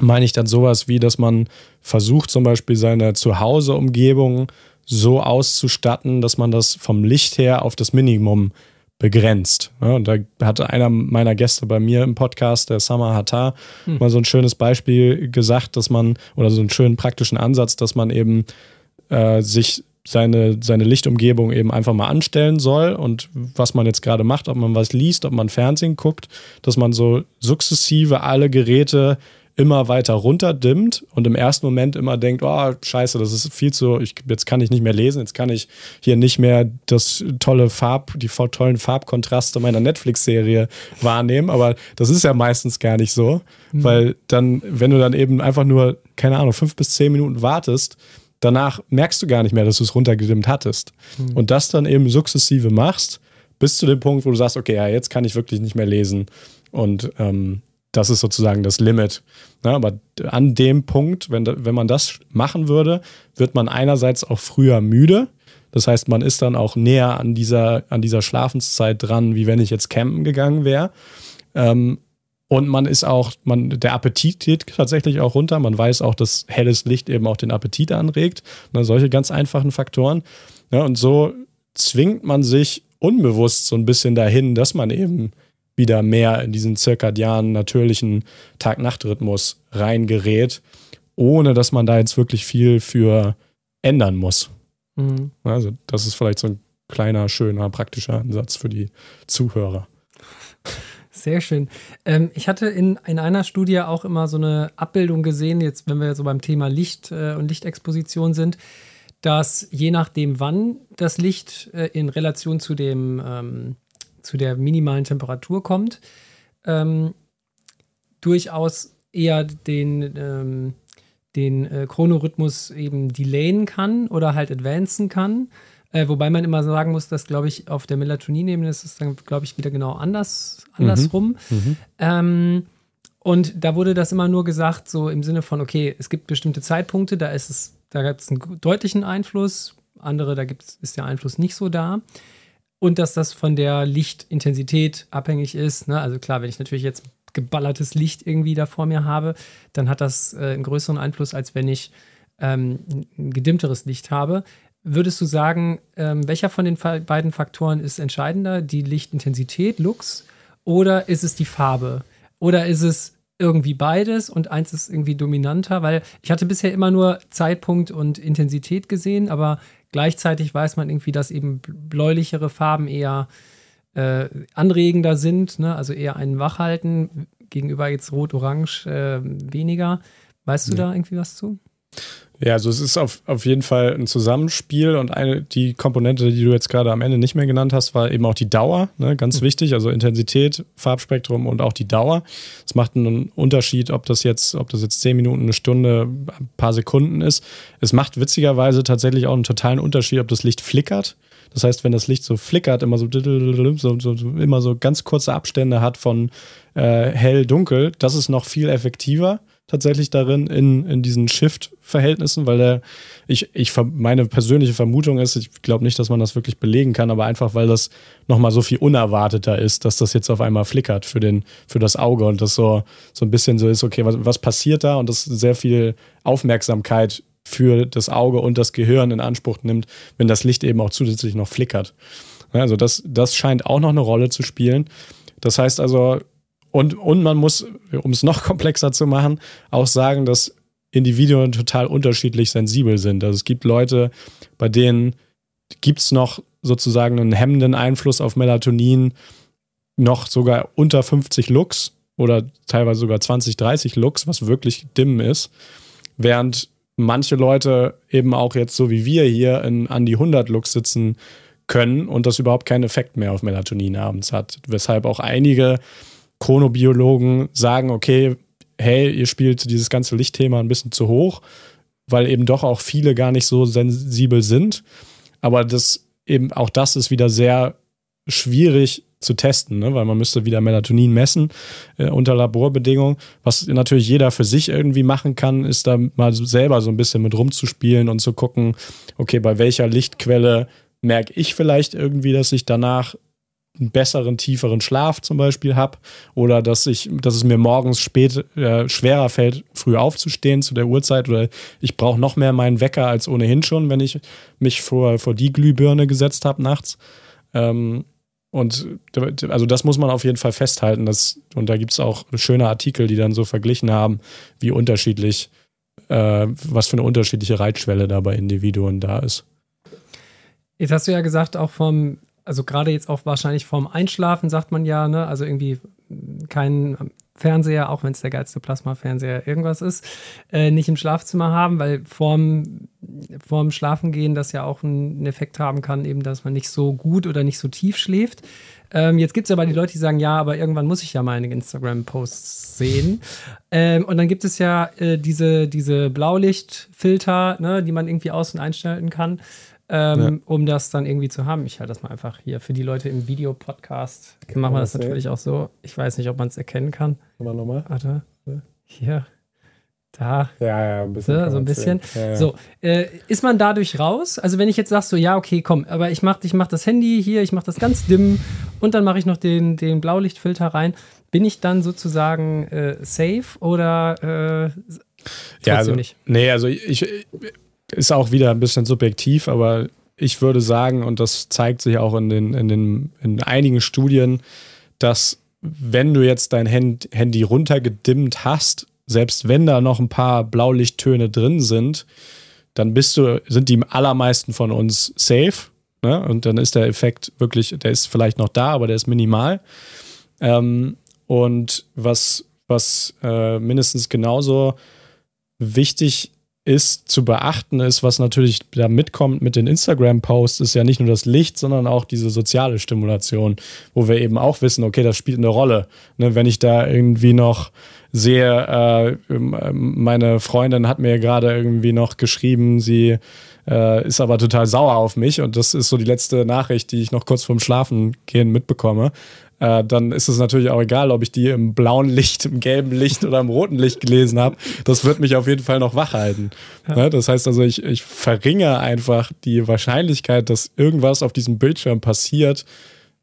meine ich dann sowas wie, dass man versucht zum Beispiel seine Zuhause-Umgebung so auszustatten, dass man das vom Licht her auf das Minimum begrenzt. Ja, und da hatte einer meiner Gäste bei mir im Podcast, der Summer Hattar, hm. mal so ein schönes Beispiel gesagt, dass man, oder so einen schönen praktischen Ansatz, dass man eben äh, sich seine, seine Lichtumgebung eben einfach mal anstellen soll und was man jetzt gerade macht, ob man was liest, ob man Fernsehen guckt, dass man so sukzessive alle Geräte immer weiter runterdimmt und im ersten Moment immer denkt, oh, scheiße, das ist viel zu, ich, jetzt kann ich nicht mehr lesen, jetzt kann ich hier nicht mehr das tolle Farb, die tollen Farbkontraste meiner Netflix-Serie wahrnehmen, aber das ist ja meistens gar nicht so, mhm. weil dann, wenn du dann eben einfach nur, keine Ahnung, fünf bis zehn Minuten wartest, danach merkst du gar nicht mehr, dass du es runtergedimmt hattest. Mhm. Und das dann eben sukzessive machst, bis zu dem Punkt, wo du sagst, okay, ja, jetzt kann ich wirklich nicht mehr lesen. Und ähm, das ist sozusagen das Limit. Ja, aber an dem Punkt, wenn, wenn man das machen würde, wird man einerseits auch früher müde. Das heißt, man ist dann auch näher an dieser, an dieser Schlafenszeit dran, wie wenn ich jetzt campen gegangen wäre. Ähm, und man ist auch, man, der Appetit geht tatsächlich auch runter. Man weiß auch, dass helles Licht eben auch den Appetit anregt. Ne, solche ganz einfachen Faktoren. Ja, und so zwingt man sich unbewusst so ein bisschen dahin, dass man eben wieder mehr in diesen zirkadianen, natürlichen Tag-Nacht-Rhythmus reingerät, ohne dass man da jetzt wirklich viel für ändern muss. Mhm. Also, das ist vielleicht so ein kleiner, schöner, praktischer Ansatz für die Zuhörer. Sehr schön. Ähm, ich hatte in, in einer Studie auch immer so eine Abbildung gesehen, jetzt wenn wir so beim Thema Licht äh, und Lichtexposition sind, dass je nachdem, wann das Licht äh, in Relation zu, dem, ähm, zu der minimalen Temperatur kommt, ähm, durchaus eher den, ähm, den äh, Chronorhythmus eben delayen kann oder halt advancen kann. Äh, wobei man immer sagen muss, dass, glaube ich, auf der Melatonin-Ebene ist es dann, glaube ich, wieder genau anders, andersrum. Mhm. Mhm. Ähm, und da wurde das immer nur gesagt, so im Sinne von, okay, es gibt bestimmte Zeitpunkte, da ist es, da gibt es einen deutlichen Einfluss, andere, da gibt's, ist der Einfluss nicht so da. Und dass das von der Lichtintensität abhängig ist. Ne? Also klar, wenn ich natürlich jetzt geballertes Licht irgendwie da vor mir habe, dann hat das äh, einen größeren Einfluss, als wenn ich ähm, ein gedimmteres Licht habe. Würdest du sagen, ähm, welcher von den beiden Faktoren ist entscheidender? Die Lichtintensität, Lux, oder ist es die Farbe? Oder ist es irgendwie beides und eins ist irgendwie dominanter? Weil ich hatte bisher immer nur Zeitpunkt und Intensität gesehen, aber gleichzeitig weiß man irgendwie, dass eben bläulichere Farben eher äh, anregender sind, ne? also eher einen wachhalten, gegenüber jetzt Rot-Orange äh, weniger. Weißt du ja. da irgendwie was zu? Ja, also es ist auf, auf jeden Fall ein Zusammenspiel und eine, die Komponente, die du jetzt gerade am Ende nicht mehr genannt hast, war eben auch die Dauer, ne? ganz mhm. wichtig, also Intensität, Farbspektrum und auch die Dauer. Es macht einen Unterschied, ob das jetzt, ob das jetzt zehn Minuten, eine Stunde, ein paar Sekunden ist. Es macht witzigerweise tatsächlich auch einen totalen Unterschied, ob das Licht flickert. Das heißt, wenn das Licht so flickert, immer so, so, so, immer so ganz kurze Abstände hat von äh, hell, dunkel, das ist noch viel effektiver tatsächlich darin in, in diesen Shift-Verhältnissen, weil der, ich, ich, meine persönliche Vermutung ist, ich glaube nicht, dass man das wirklich belegen kann, aber einfach, weil das nochmal so viel unerwarteter ist, dass das jetzt auf einmal flickert für, den, für das Auge und das so, so ein bisschen so ist, okay, was, was passiert da und das sehr viel Aufmerksamkeit für das Auge und das Gehirn in Anspruch nimmt, wenn das Licht eben auch zusätzlich noch flickert. Also das, das scheint auch noch eine Rolle zu spielen. Das heißt also, und, und man muss, um es noch [laughs] komplexer zu machen, auch sagen, dass Individuen total unterschiedlich sensibel sind. Also es gibt Leute, bei denen gibt es noch sozusagen einen hemmenden Einfluss auf Melatonin, noch sogar unter 50 Lux oder teilweise sogar 20, 30 Lux, was wirklich dimm ist. Während manche Leute eben auch jetzt so wie wir hier in, an die 100 Lux sitzen können und das überhaupt keinen Effekt mehr auf Melatonin abends hat. Weshalb auch einige Chronobiologen sagen, okay, hey, ihr spielt dieses ganze Lichtthema ein bisschen zu hoch, weil eben doch auch viele gar nicht so sensibel sind. Aber das eben auch das ist wieder sehr schwierig zu testen, ne? weil man müsste wieder Melatonin messen äh, unter Laborbedingungen. Was natürlich jeder für sich irgendwie machen kann, ist da mal selber so ein bisschen mit rumzuspielen und zu gucken, okay, bei welcher Lichtquelle merke ich vielleicht irgendwie, dass ich danach einen besseren, tieferen Schlaf zum Beispiel habe oder dass ich, dass es mir morgens spät äh, schwerer fällt, früh aufzustehen zu der Uhrzeit oder ich brauche noch mehr meinen Wecker als ohnehin schon, wenn ich mich vor, vor die Glühbirne gesetzt habe nachts. Ähm, und also das muss man auf jeden Fall festhalten. Dass, und da gibt es auch schöne Artikel, die dann so verglichen haben, wie unterschiedlich, äh, was für eine unterschiedliche Reitschwelle da bei Individuen da ist. Jetzt hast du ja gesagt, auch vom also gerade jetzt auch wahrscheinlich vorm Einschlafen sagt man ja, ne, also irgendwie kein Fernseher, auch wenn es der geilste Plasma-Fernseher irgendwas ist, äh, nicht im Schlafzimmer haben, weil vorm, vorm Schlafengehen das ja auch einen Effekt haben kann, eben, dass man nicht so gut oder nicht so tief schläft. Ähm, jetzt gibt es aber die Leute, die sagen, ja, aber irgendwann muss ich ja meine Instagram-Posts sehen. Ähm, und dann gibt es ja äh, diese, diese Blaulichtfilter, ne, die man irgendwie aus- und einstellen kann ähm, ja. um das dann irgendwie zu haben. Ich halte das mal einfach hier für die Leute im Videopodcast. Machen wir das sehen? natürlich auch so. Ich weiß nicht, ob man es erkennen kann. Mal nochmal. Warte. Hier. Da. Ja, ja, ein bisschen. So, so ein bisschen. Ja, ja. So, äh, ist man dadurch raus? Also, wenn ich jetzt sage, so, ja, okay, komm, aber ich mache ich mach das Handy hier, ich mache das ganz dimm und dann mache ich noch den, den Blaulichtfilter rein, bin ich dann sozusagen äh, safe oder äh, ja, also, nicht? Nee, also ich, ist auch wieder ein bisschen subjektiv, aber ich würde sagen, und das zeigt sich auch in, den, in, den, in einigen Studien, dass wenn du jetzt dein Handy runtergedimmt hast, selbst wenn da noch ein paar Blaulichttöne drin sind, dann bist du, sind die allermeisten von uns safe. Ne? Und dann ist der Effekt wirklich, der ist vielleicht noch da, aber der ist minimal. Ähm, Und was, was äh, mindestens genauso wichtig ist zu beachten, ist, was natürlich da mitkommt mit den Instagram-Posts, ist ja nicht nur das Licht, sondern auch diese soziale Stimulation, wo wir eben auch wissen, okay, das spielt eine Rolle. Ne, wenn ich da irgendwie noch sehe, äh, meine Freundin hat mir gerade irgendwie noch geschrieben, sie äh, ist aber total sauer auf mich und das ist so die letzte Nachricht, die ich noch kurz vorm Schlafen gehen mitbekomme äh, dann ist es natürlich auch egal, ob ich die im blauen Licht, im gelben Licht oder im roten Licht gelesen habe. Das wird mich auf jeden Fall noch wach halten. Ja. Ne? Das heißt also, ich, ich verringere einfach die Wahrscheinlichkeit, dass irgendwas auf diesem Bildschirm passiert,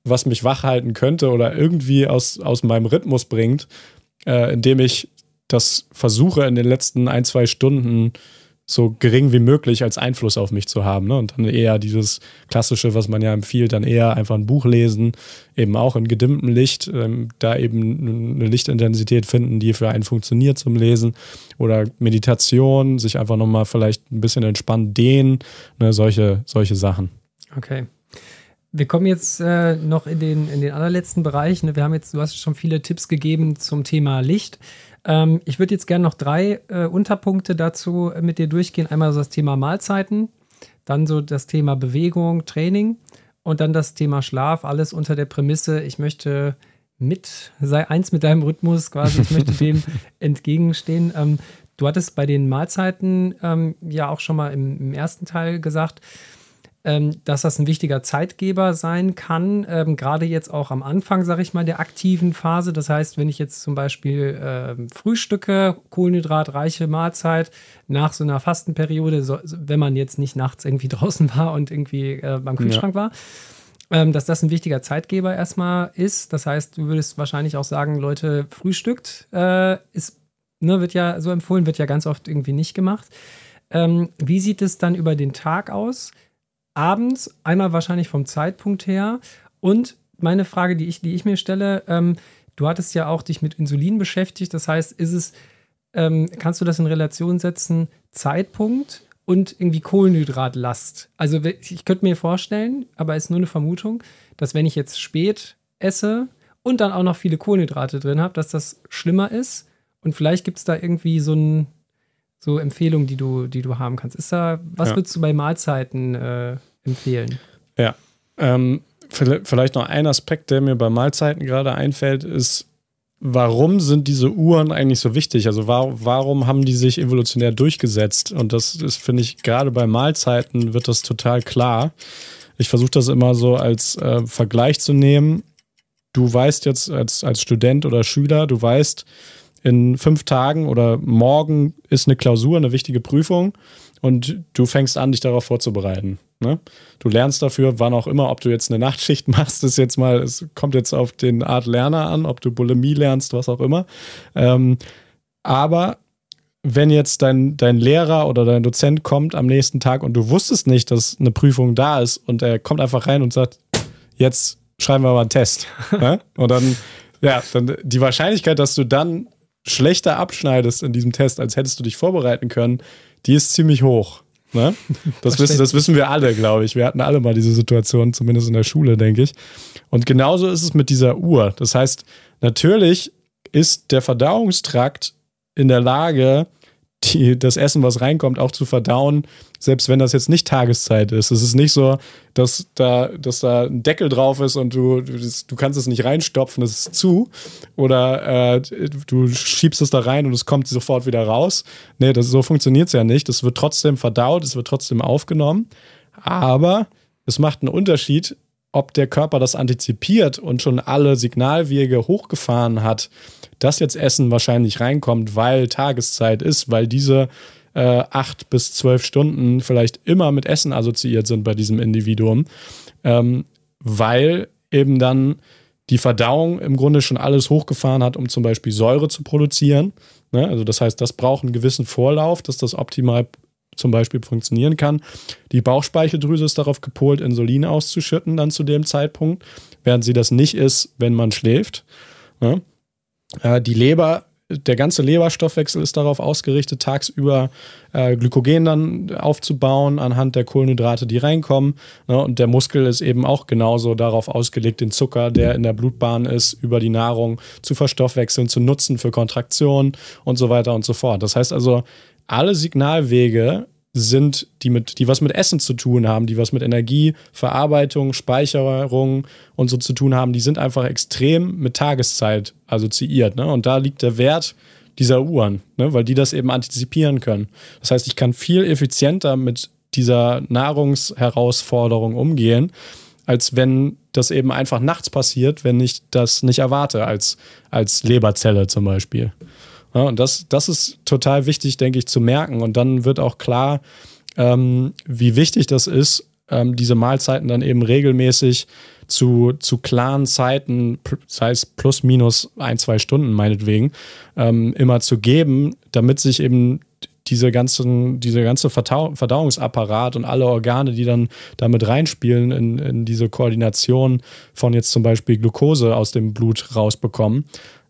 was mich wach halten könnte oder irgendwie aus, aus meinem Rhythmus bringt, äh, indem ich das versuche in den letzten ein, zwei Stunden so gering wie möglich als Einfluss auf mich zu haben. Ne? Und dann eher dieses klassische, was man ja empfiehlt, dann eher einfach ein Buch lesen, eben auch in gedimmtem Licht, ähm, da eben eine Lichtintensität finden, die für einen funktioniert zum Lesen. Oder Meditation, sich einfach nochmal vielleicht ein bisschen entspannt dehnen, ne? solche, solche Sachen. Okay. Wir kommen jetzt äh, noch in den, in den allerletzten Bereich. Ne? Wir haben jetzt, du hast schon viele Tipps gegeben zum Thema Licht. Ähm, ich würde jetzt gerne noch drei äh, Unterpunkte dazu mit dir durchgehen. Einmal so das Thema Mahlzeiten, dann so das Thema Bewegung, Training und dann das Thema Schlaf. Alles unter der Prämisse, ich möchte mit, sei eins mit deinem Rhythmus quasi, ich möchte [laughs] dem entgegenstehen. Ähm, du hattest bei den Mahlzeiten ähm, ja auch schon mal im, im ersten Teil gesagt, dass das ein wichtiger Zeitgeber sein kann, ähm, gerade jetzt auch am Anfang, sage ich mal, der aktiven Phase. Das heißt, wenn ich jetzt zum Beispiel ähm, frühstücke, kohlenhydratreiche Mahlzeit, nach so einer Fastenperiode, so, wenn man jetzt nicht nachts irgendwie [laughs] draußen war und irgendwie äh, beim Kühlschrank ja. war, ähm, dass das ein wichtiger Zeitgeber erstmal ist. Das heißt, du würdest wahrscheinlich auch sagen, Leute, frühstückt, äh, ist, ne, wird ja so empfohlen, wird ja ganz oft irgendwie nicht gemacht. Ähm, wie sieht es dann über den Tag aus? Abends, einmal wahrscheinlich vom Zeitpunkt her. Und meine Frage, die ich, die ich mir stelle, ähm, du hattest ja auch dich mit Insulin beschäftigt. Das heißt, ist es, ähm, kannst du das in Relation setzen, Zeitpunkt und irgendwie Kohlenhydratlast? Also ich könnte mir vorstellen, aber ist nur eine Vermutung, dass wenn ich jetzt spät esse und dann auch noch viele Kohlenhydrate drin habe, dass das schlimmer ist. Und vielleicht gibt es da irgendwie so ein so Empfehlungen, die du, die du haben kannst. Ist da, was ja. würdest du bei Mahlzeiten äh, empfehlen? Ja. Ähm, vielleicht noch ein Aspekt, der mir bei Mahlzeiten gerade einfällt, ist, warum sind diese Uhren eigentlich so wichtig? Also war, warum haben die sich evolutionär durchgesetzt? Und das ist, finde ich, gerade bei Mahlzeiten wird das total klar. Ich versuche das immer so als äh, Vergleich zu nehmen. Du weißt jetzt als, als Student oder Schüler, du weißt, in fünf Tagen oder morgen ist eine Klausur, eine wichtige Prüfung und du fängst an, dich darauf vorzubereiten. Ne? Du lernst dafür, wann auch immer, ob du jetzt eine Nachtschicht [laughs] machst, ist jetzt mal, es kommt jetzt auf den Art Lerner an, ob du Bulimie lernst, was auch immer. Ähm, aber wenn jetzt dein, dein Lehrer oder dein Dozent kommt am nächsten Tag und du wusstest nicht, dass eine Prüfung da ist und er kommt einfach rein und sagt, jetzt schreiben wir mal einen Test. [laughs] ne? Und dann, ja, dann die Wahrscheinlichkeit, dass du dann schlechter abschneidest in diesem Test, als hättest du dich vorbereiten können, die ist ziemlich hoch. Ne? [laughs] Das, wissen, das wissen wir alle, glaube ich. Wir hatten alle mal diese Situation, zumindest in der Schule, denke ich. Und genauso ist es mit dieser Uhr. Das heißt, natürlich ist der Verdauungstrakt in der Lage, die, das Essen, was reinkommt, auch zu verdauen, selbst wenn das jetzt nicht Tageszeit ist. Es ist nicht so, dass da, dass da ein Deckel drauf ist und du, du, kannst es nicht reinstopfen, es ist zu. Oder äh, du schiebst es da rein und es kommt sofort wieder raus. Nee, das, so funktioniert es ja nicht. Es wird trotzdem verdaut, es wird trotzdem aufgenommen. Aber es macht einen Unterschied, ob der Körper das antizipiert und schon alle Signalwege hochgefahren hat, dass jetzt Essen wahrscheinlich reinkommt, weil Tageszeit ist, weil diese äh, acht bis zwölf Stunden vielleicht immer mit Essen assoziiert sind bei diesem Individuum, ähm, weil eben dann die Verdauung im Grunde schon alles hochgefahren hat, um zum Beispiel Säure zu produzieren. Ne? Also das heißt, das braucht einen gewissen Vorlauf, dass das optimal zum Beispiel funktionieren kann. Die Bauchspeicheldrüse ist darauf gepolt, Insulin auszuschütten dann zu dem Zeitpunkt, während sie das nicht ist, wenn man schläft. Ne? Äh, die Leber der ganze Leberstoffwechsel ist darauf ausgerichtet, tagsüber äh, Glykogen dann aufzubauen anhand der Kohlenhydrate, die reinkommen. Ne? Und der Muskel ist eben auch genauso darauf ausgelegt, den Zucker, der in der Blutbahn ist, über die Nahrung zu verstoffwechseln, zu nutzen für Kontraktion und so weiter und so fort. Das heißt also, alle Signalwege sind, die mit, die was mit Essen zu tun haben, die was mit Energie, Verarbeitung, Speicherung und so zu tun haben, die sind einfach extrem mit Tageszeit assoziiert. Ne? Und da liegt der Wert dieser Uhren, ne? weil die das eben antizipieren können. Das heißt, ich kann viel effizienter mit dieser Nahrungsherausforderung umgehen, als wenn das eben einfach nachts passiert, wenn ich das nicht erwarte, als, als Leberzelle zum Beispiel. Ja, und das, das ist total wichtig, denke ich, zu merken. Und dann wird auch klar, ähm, wie wichtig das ist, ähm, diese Mahlzeiten dann eben regelmäßig zu, zu klaren Zeiten, sei es plus minus ein, zwei Stunden meinetwegen, ähm, immer zu geben, damit sich eben diese ganzen, diese ganze Verdau Verdauungsapparat und alle Organe, die dann damit reinspielen in, in diese Koordination von jetzt zum Beispiel Glucose aus dem Blut rausbekommen,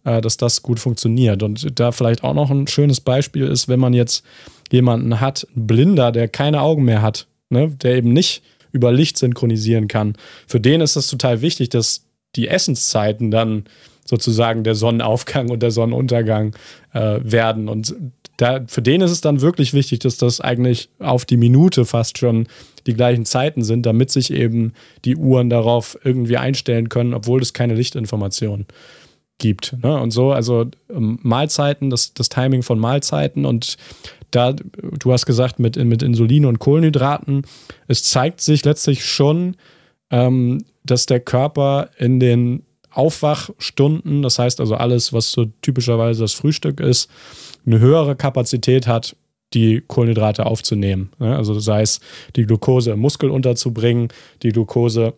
dass das gut funktioniert. Und da vielleicht auch noch ein schönes Beispiel ist, wenn man jetzt jemanden hat, einen Blinder, der keine Augen mehr hat, ne, der eben nicht über Licht synchronisieren kann. Für den ist das total wichtig, dass die Essenszeiten dann sozusagen der Sonnenaufgang und der Sonnenuntergang äh, werden. Und da, für den ist es dann wirklich wichtig, dass das eigentlich auf die Minute fast schon die gleichen Zeiten sind, damit sich eben die Uhren darauf irgendwie einstellen können, obwohl es keine Lichtinformation gibt. Ne? Und so, also ähm, Mahlzeiten, das, das Timing von Mahlzeiten und da, du hast gesagt, mit, mit Insulin und Kohlenhydraten, es zeigt sich letztlich schon, ähm, dass der Körper in den Aufwachstunden, das heißt also alles, was so typischerweise das Frühstück ist, eine höhere Kapazität hat, die Kohlenhydrate aufzunehmen. Ne? Also sei es die Glucose im Muskel unterzubringen, die Glucose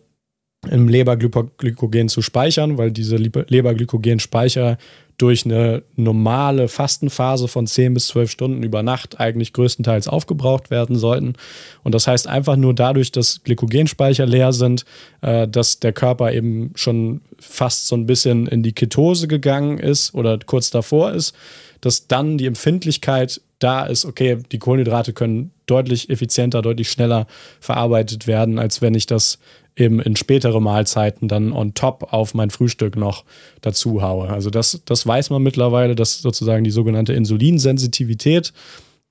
im Leberglykogen zu speichern, weil diese Leberglykogen-Speicher durch eine normale Fastenphase von 10 bis 12 Stunden über Nacht eigentlich größtenteils aufgebraucht werden sollten. Und das heißt einfach nur dadurch, dass Glykogenspeicher leer sind, äh, dass der Körper eben schon fast so ein bisschen in die Ketose gegangen ist oder kurz davor ist, dass dann die Empfindlichkeit da ist, okay, die Kohlenhydrate können deutlich effizienter, deutlich schneller verarbeitet werden, als wenn ich das eben in spätere Mahlzeiten dann on top auf mein Frühstück noch dazu haue. Also das, das weiß man mittlerweile, dass sozusagen die sogenannte Insulinsensitivität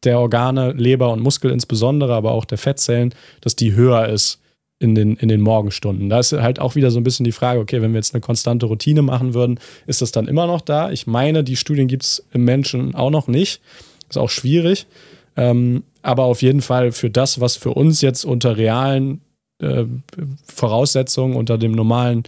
der Organe, Leber und Muskel insbesondere, aber auch der Fettzellen, dass die höher ist in den, in den Morgenstunden. Da ist halt auch wieder so ein bisschen die Frage, okay, wenn wir jetzt eine konstante Routine machen würden, ist das dann immer noch da? Ich meine, die Studien gibt es im Menschen auch noch nicht. Ist auch schwierig. Ähm, aber auf jeden Fall für das, was für uns jetzt unter realen äh, Voraussetzungen unter dem normalen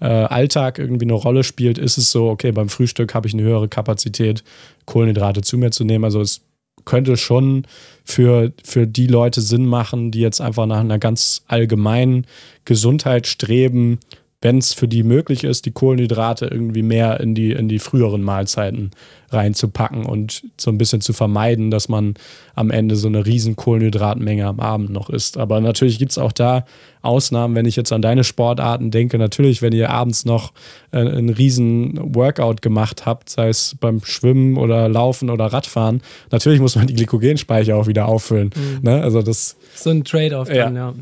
äh, Alltag irgendwie eine Rolle spielt, ist es so, okay, beim Frühstück habe ich eine höhere Kapazität, Kohlenhydrate zu mir zu nehmen. Also es könnte schon für, für die Leute Sinn machen, die jetzt einfach nach einer ganz allgemeinen Gesundheit streben, wenn es für die möglich ist, die Kohlenhydrate irgendwie mehr in die, in die früheren Mahlzeiten reinzupacken und so ein bisschen zu vermeiden, dass man am Ende so eine riesen Kohlenhydratmenge am Abend noch isst. Aber natürlich gibt es auch da Ausnahmen, wenn ich jetzt an deine Sportarten denke. Natürlich, wenn ihr abends noch äh, einen riesen Workout gemacht habt, sei es beim Schwimmen oder Laufen oder Radfahren, natürlich muss man die Glykogenspeicher auch wieder auffüllen. Mhm. Ne? Also das so ein Trade-off dann, ja.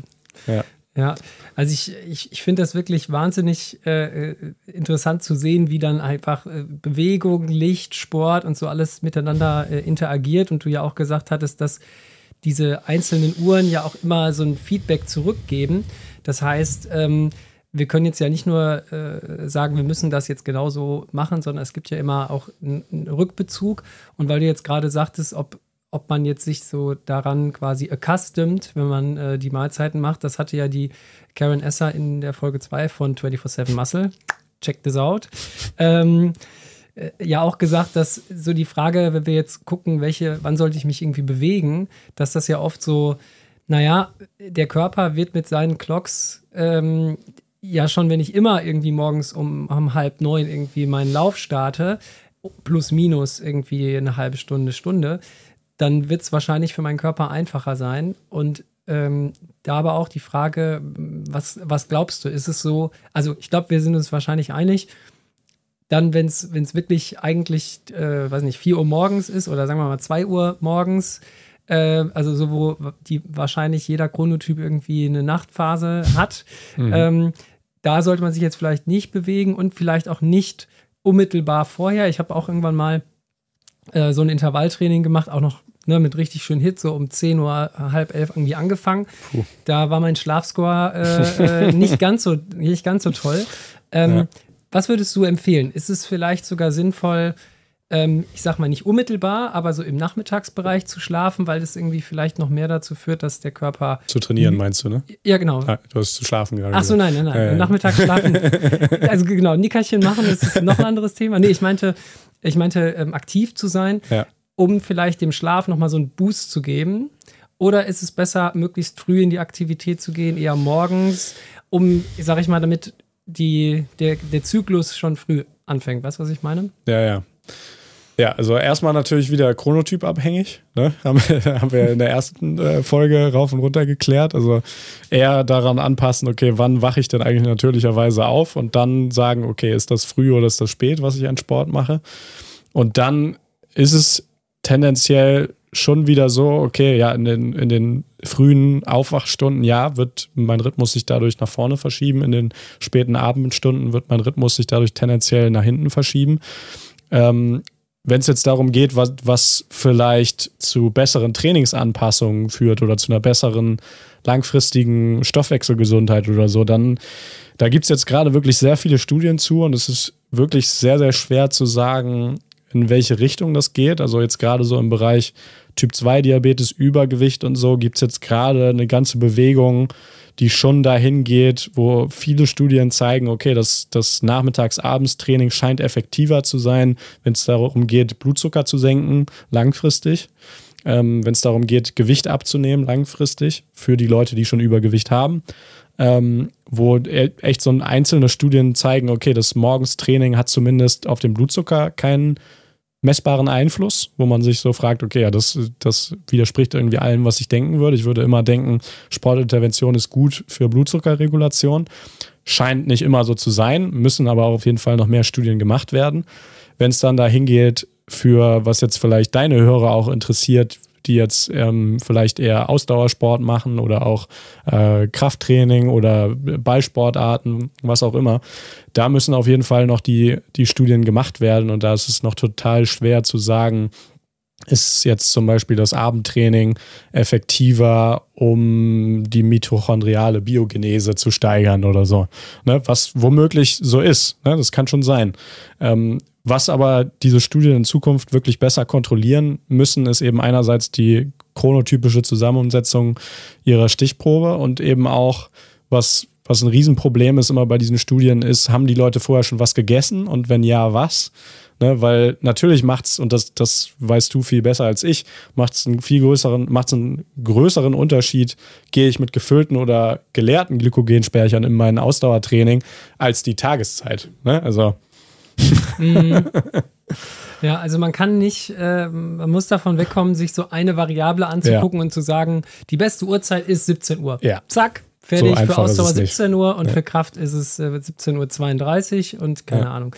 ja. Ja. Also ich, ich, ich finde das wirklich wahnsinnig äh, äh, interessant zu sehen, wie dann einfach äh, Bewegung, Licht, Sport und so alles miteinander äh, interagiert. Und du ja auch gesagt hattest, dass diese einzelnen Uhren ja auch immer so ein Feedback zurückgeben. Das heißt, ähm, wir können jetzt ja nicht nur äh, sagen, wir müssen das jetzt genauso machen, sondern es gibt ja immer auch einen Rückbezug. Und weil du jetzt gerade sagtest, ob ob man jetzt sich so daran quasi accustomed, wenn man äh, die Mahlzeiten macht. Das hatte ja die Karen Esser in der Folge 2 von 24-7 Muscle. Check this out. Ähm, äh, ja auch gesagt, dass so die Frage, wenn wir jetzt gucken, welche, wann sollte ich mich irgendwie bewegen, dass das ja oft so, naja, der Körper wird mit seinen Clocks ähm, ja schon, wenn ich immer irgendwie morgens um, um halb neun irgendwie meinen Lauf starte, plus minus irgendwie eine halbe Stunde, Stunde, dann wird es wahrscheinlich für meinen Körper einfacher sein. Und ähm, da aber auch die Frage, was, was glaubst du? Ist es so, also ich glaube, wir sind uns wahrscheinlich einig, dann, wenn es wirklich eigentlich, äh, weiß nicht, 4 Uhr morgens ist oder sagen wir mal 2 Uhr morgens, äh, also so, wo die wahrscheinlich jeder Chronotyp irgendwie eine Nachtphase hat, mhm. ähm, da sollte man sich jetzt vielleicht nicht bewegen und vielleicht auch nicht unmittelbar vorher. Ich habe auch irgendwann mal äh, so ein Intervalltraining gemacht, auch noch ne, mit richtig schön Hit, so um 10 Uhr, halb elf irgendwie angefangen. Puh. Da war mein Schlafscore äh, äh, [laughs] nicht, ganz so, nicht ganz so toll. Ähm, ja. Was würdest du empfehlen? Ist es vielleicht sogar sinnvoll, ähm, ich sag mal nicht unmittelbar, aber so im Nachmittagsbereich zu schlafen, weil das irgendwie vielleicht noch mehr dazu führt, dass der Körper. Zu trainieren, meinst du, ne? Ja, genau. Ah, du hast zu schlafen gerade. Ach so, nein, nein, nein. Äh. Nachmittags schlafen. [laughs] also genau, Nickerchen machen, das ist noch ein anderes Thema. Nee, ich meinte, ich meinte, ähm, aktiv zu sein, ja. um vielleicht dem Schlaf nochmal so einen Boost zu geben. Oder ist es besser, möglichst früh in die Aktivität zu gehen, eher morgens, um, sag ich mal, damit die, der, der Zyklus schon früh anfängt? Weißt du, was ich meine? Ja, ja. Ja, also erstmal natürlich wieder Chronotyp abhängig. Ne? [laughs] Haben, haben wir in der ersten äh, Folge rauf und runter geklärt. Also eher daran anpassen, okay, wann wache ich denn eigentlich natürlicherweise auf und dann sagen, okay, ist das früh oder ist das spät, was ich an Sport mache. Und dann ist es tendenziell schon wieder so, okay, ja, in den, in den frühen Aufwachstunden, ja, wird mein Rhythmus sich dadurch nach vorne verschieben. In den späten Abendstunden wird mein Rhythmus sich dadurch tendenziell nach hinten verschieben. Ähm, wenn es jetzt darum geht, was, was vielleicht zu besseren Trainingsanpassungen führt oder zu einer besseren langfristigen Stoffwechselgesundheit oder so, dann da gibt es jetzt gerade wirklich sehr viele Studien zu und es ist wirklich sehr, sehr schwer zu sagen, in welche Richtung das geht. Also jetzt gerade so im Bereich Typ 2 Diabetes, Übergewicht und so gibt es jetzt gerade eine ganze Bewegung, die schon dahin geht, wo viele Studien zeigen, okay, das, das Nachmittags-Abends-Training scheint effektiver zu sein, wenn es darum geht, Blutzucker zu senken, langfristig. Ähm, wenn es darum geht, Gewicht abzunehmen, langfristig, für die Leute, die schon Übergewicht haben. Ähm, wo e, echt so einzelne Studien zeigen, okay, das Morgenstraining hat zumindest auf den Blutzucker keinen messbaren Einfluss, wo man sich so fragt, okay, ja, das, das widerspricht irgendwie allem, was ich denken würde. Ich würde immer denken, Sportintervention ist gut für Blutzuckerregulation. Scheint nicht immer so zu sein, müssen aber auf jeden Fall noch mehr Studien gemacht werden. Wenn es dann dahin geht, für was jetzt vielleicht deine Hörer auch interessiert, die jetzt ähm, vielleicht eher Ausdauersport machen oder auch äh, Krafttraining oder Ballsportarten, was auch immer. Da müssen auf jeden Fall noch die, die Studien gemacht werden und da ist es noch total schwer zu sagen, ist jetzt zum Beispiel das Abendtraining effektiver, um die mitochondriale Biogenese zu steigern oder so. Ne? Was womöglich so ist. Ne? Das kann schon sein. Ähm, was aber diese Studien in Zukunft wirklich besser kontrollieren müssen, ist eben einerseits die chronotypische Zusammensetzung ihrer Stichprobe und eben auch, was, was ein Riesenproblem ist immer bei diesen Studien, ist, haben die Leute vorher schon was gegessen und wenn ja, was? Ne, weil natürlich macht es, und das, das weißt du viel besser als ich, macht es einen viel größeren, macht's einen größeren Unterschied, gehe ich mit gefüllten oder geleerten Glykogenspeichern in mein Ausdauertraining als die Tageszeit. Ne? Also. [laughs] Ja, also man kann nicht, äh, man muss davon wegkommen, sich so eine Variable anzugucken ja. und zu sagen, die beste Uhrzeit ist 17 Uhr. Ja. Zack, fertig. So für Ausdauer 17 Uhr und ja. für Kraft ist es äh, 17.32 Uhr und keine ja. Ahnung.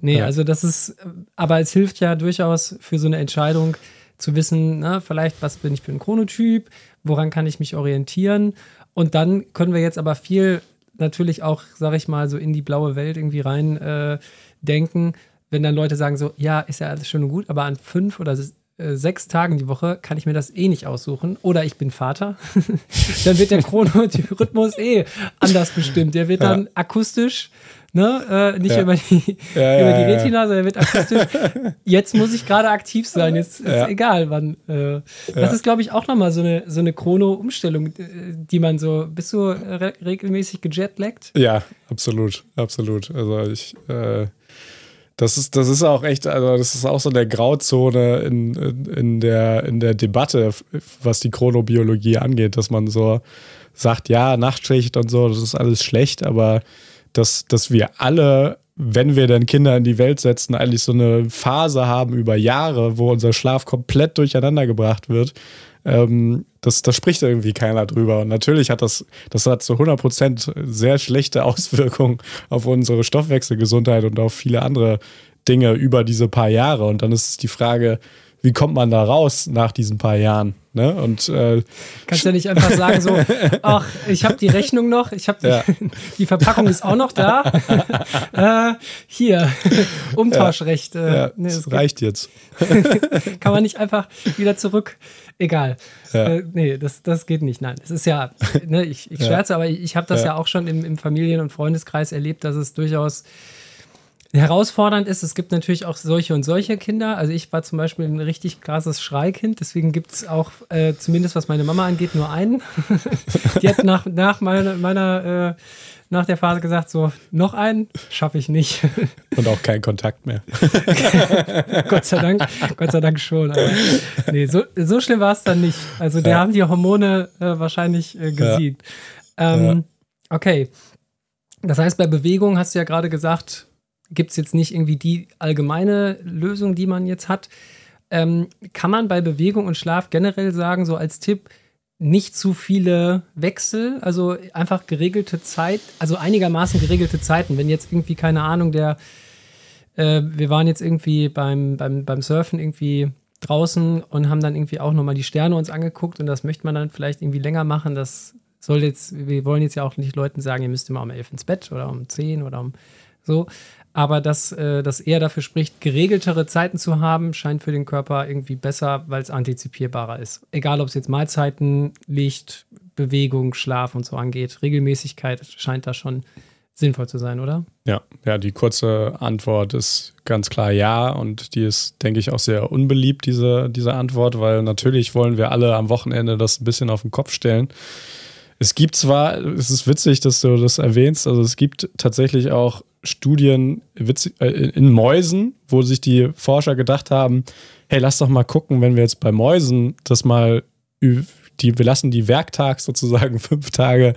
Nee, also das ist, aber es hilft ja durchaus für so eine Entscheidung zu wissen, na, vielleicht, was bin ich für ein Chronotyp, woran kann ich mich orientieren und dann können wir jetzt aber viel natürlich auch, sag ich mal, so in die blaue Welt irgendwie rein äh, denken, wenn dann Leute sagen so, ja, ist ja alles schön und gut, aber an fünf oder äh, sechs Tagen die Woche kann ich mir das eh nicht aussuchen. Oder ich bin Vater. [laughs] dann wird der Chronorhythmus eh anders bestimmt. Der wird dann ja. akustisch Ne? Äh, nicht ja. über die, ja, [laughs] über die Retina, sondern wird akustisch. Jetzt muss ich gerade aktiv sein. Jetzt ist egal, wann. Äh, das ist, glaube ich, auch nochmal so eine, so eine Chrono-Umstellung, äh, die man so. Bist du re regelmäßig gejetlaggt? Ja, absolut. Absolut. Also ich. Äh das ist, das ist auch echt, also das ist auch so eine Grauzone in, in, in, der, in der Debatte, was die Chronobiologie angeht, dass man so sagt, ja, Nachtschicht und so, das ist alles schlecht, aber dass, dass wir alle wenn wir dann Kinder in die Welt setzen, eigentlich so eine Phase haben über Jahre, wo unser Schlaf komplett durcheinander gebracht wird. Ähm, das, das spricht irgendwie keiner drüber. Und natürlich hat das, das hat zu 100 Prozent sehr schlechte [laughs] Auswirkungen auf unsere Stoffwechselgesundheit und auf viele andere Dinge über diese paar Jahre. Und dann ist die Frage, wie kommt man da raus nach diesen paar Jahren? Ne? Und äh, kannst ja nicht einfach sagen so, [laughs] ach, ich habe die Rechnung noch, ich habe die, ja. [laughs] die, Verpackung ist auch noch da. [laughs] äh, hier Umtauschrecht. Äh, ja, nee, das reicht jetzt. Kann man nicht einfach wieder zurück? Egal. Ja. Äh, nee, das, das geht nicht. Nein, es ist ja, ne, ich, ich scherze, aber ich, ich habe das ja. auch schon im, im Familien- und Freundeskreis erlebt, dass es durchaus herausfordernd ist, es gibt natürlich auch solche und solche Kinder. Also ich war zum Beispiel ein richtig krasses Schreikind, deswegen gibt es auch, äh, zumindest was meine Mama angeht, nur einen. [laughs] Die hat nach, nach meiner, meiner äh, nach der Phase gesagt, so, noch einen schaffe ich nicht. [laughs] Und auch keinen Kontakt mehr. [laughs] Gott sei Dank, Gott sei Dank schon. Aber nee, so, so schlimm war es dann nicht. Also da ja. haben die Hormone äh, wahrscheinlich äh, gesiegt. Ja. Ähm, ja. Okay. Das heißt, bei Bewegung hast du ja gerade gesagt, gibt es jetzt nicht irgendwie die allgemeine Lösung, die man jetzt hat. Ähm, kann man bei Bewegung und Schlaf generell sagen, so als Tipp, nicht zu viele Wechsel, also einfach geregelte Zeit, also einigermaßen geregelte Zeiten. Wenn jetzt irgendwie, keine Ahnung, der, äh, wir waren jetzt irgendwie beim, beim, beim Surfen irgendwie draußen und haben dann irgendwie auch nochmal die Sterne uns angeguckt und das möchte man dann vielleicht irgendwie länger machen. Das soll jetzt, wir wollen jetzt ja auch nicht Leuten sagen, ihr müsst immer um elf ins Bett oder um zehn oder um so aber dass äh, das eher dafür spricht, geregeltere Zeiten zu haben, scheint für den Körper irgendwie besser, weil es antizipierbarer ist. Egal, ob es jetzt Mahlzeiten, Licht, Bewegung, Schlaf und so angeht. Regelmäßigkeit scheint da schon sinnvoll zu sein, oder? Ja, ja, die kurze Antwort ist ganz klar ja und die ist, denke ich, auch sehr unbeliebt, diese, diese Antwort, weil natürlich wollen wir alle am Wochenende das ein bisschen auf den Kopf stellen. Es gibt zwar, es ist witzig, dass du das erwähnst, also es gibt tatsächlich auch Studien äh, in Mäusen, wo sich die Forscher gedacht haben, hey, lass doch mal gucken, wenn wir jetzt bei Mäusen das mal, die, wir lassen die werktags sozusagen [laughs] fünf Tage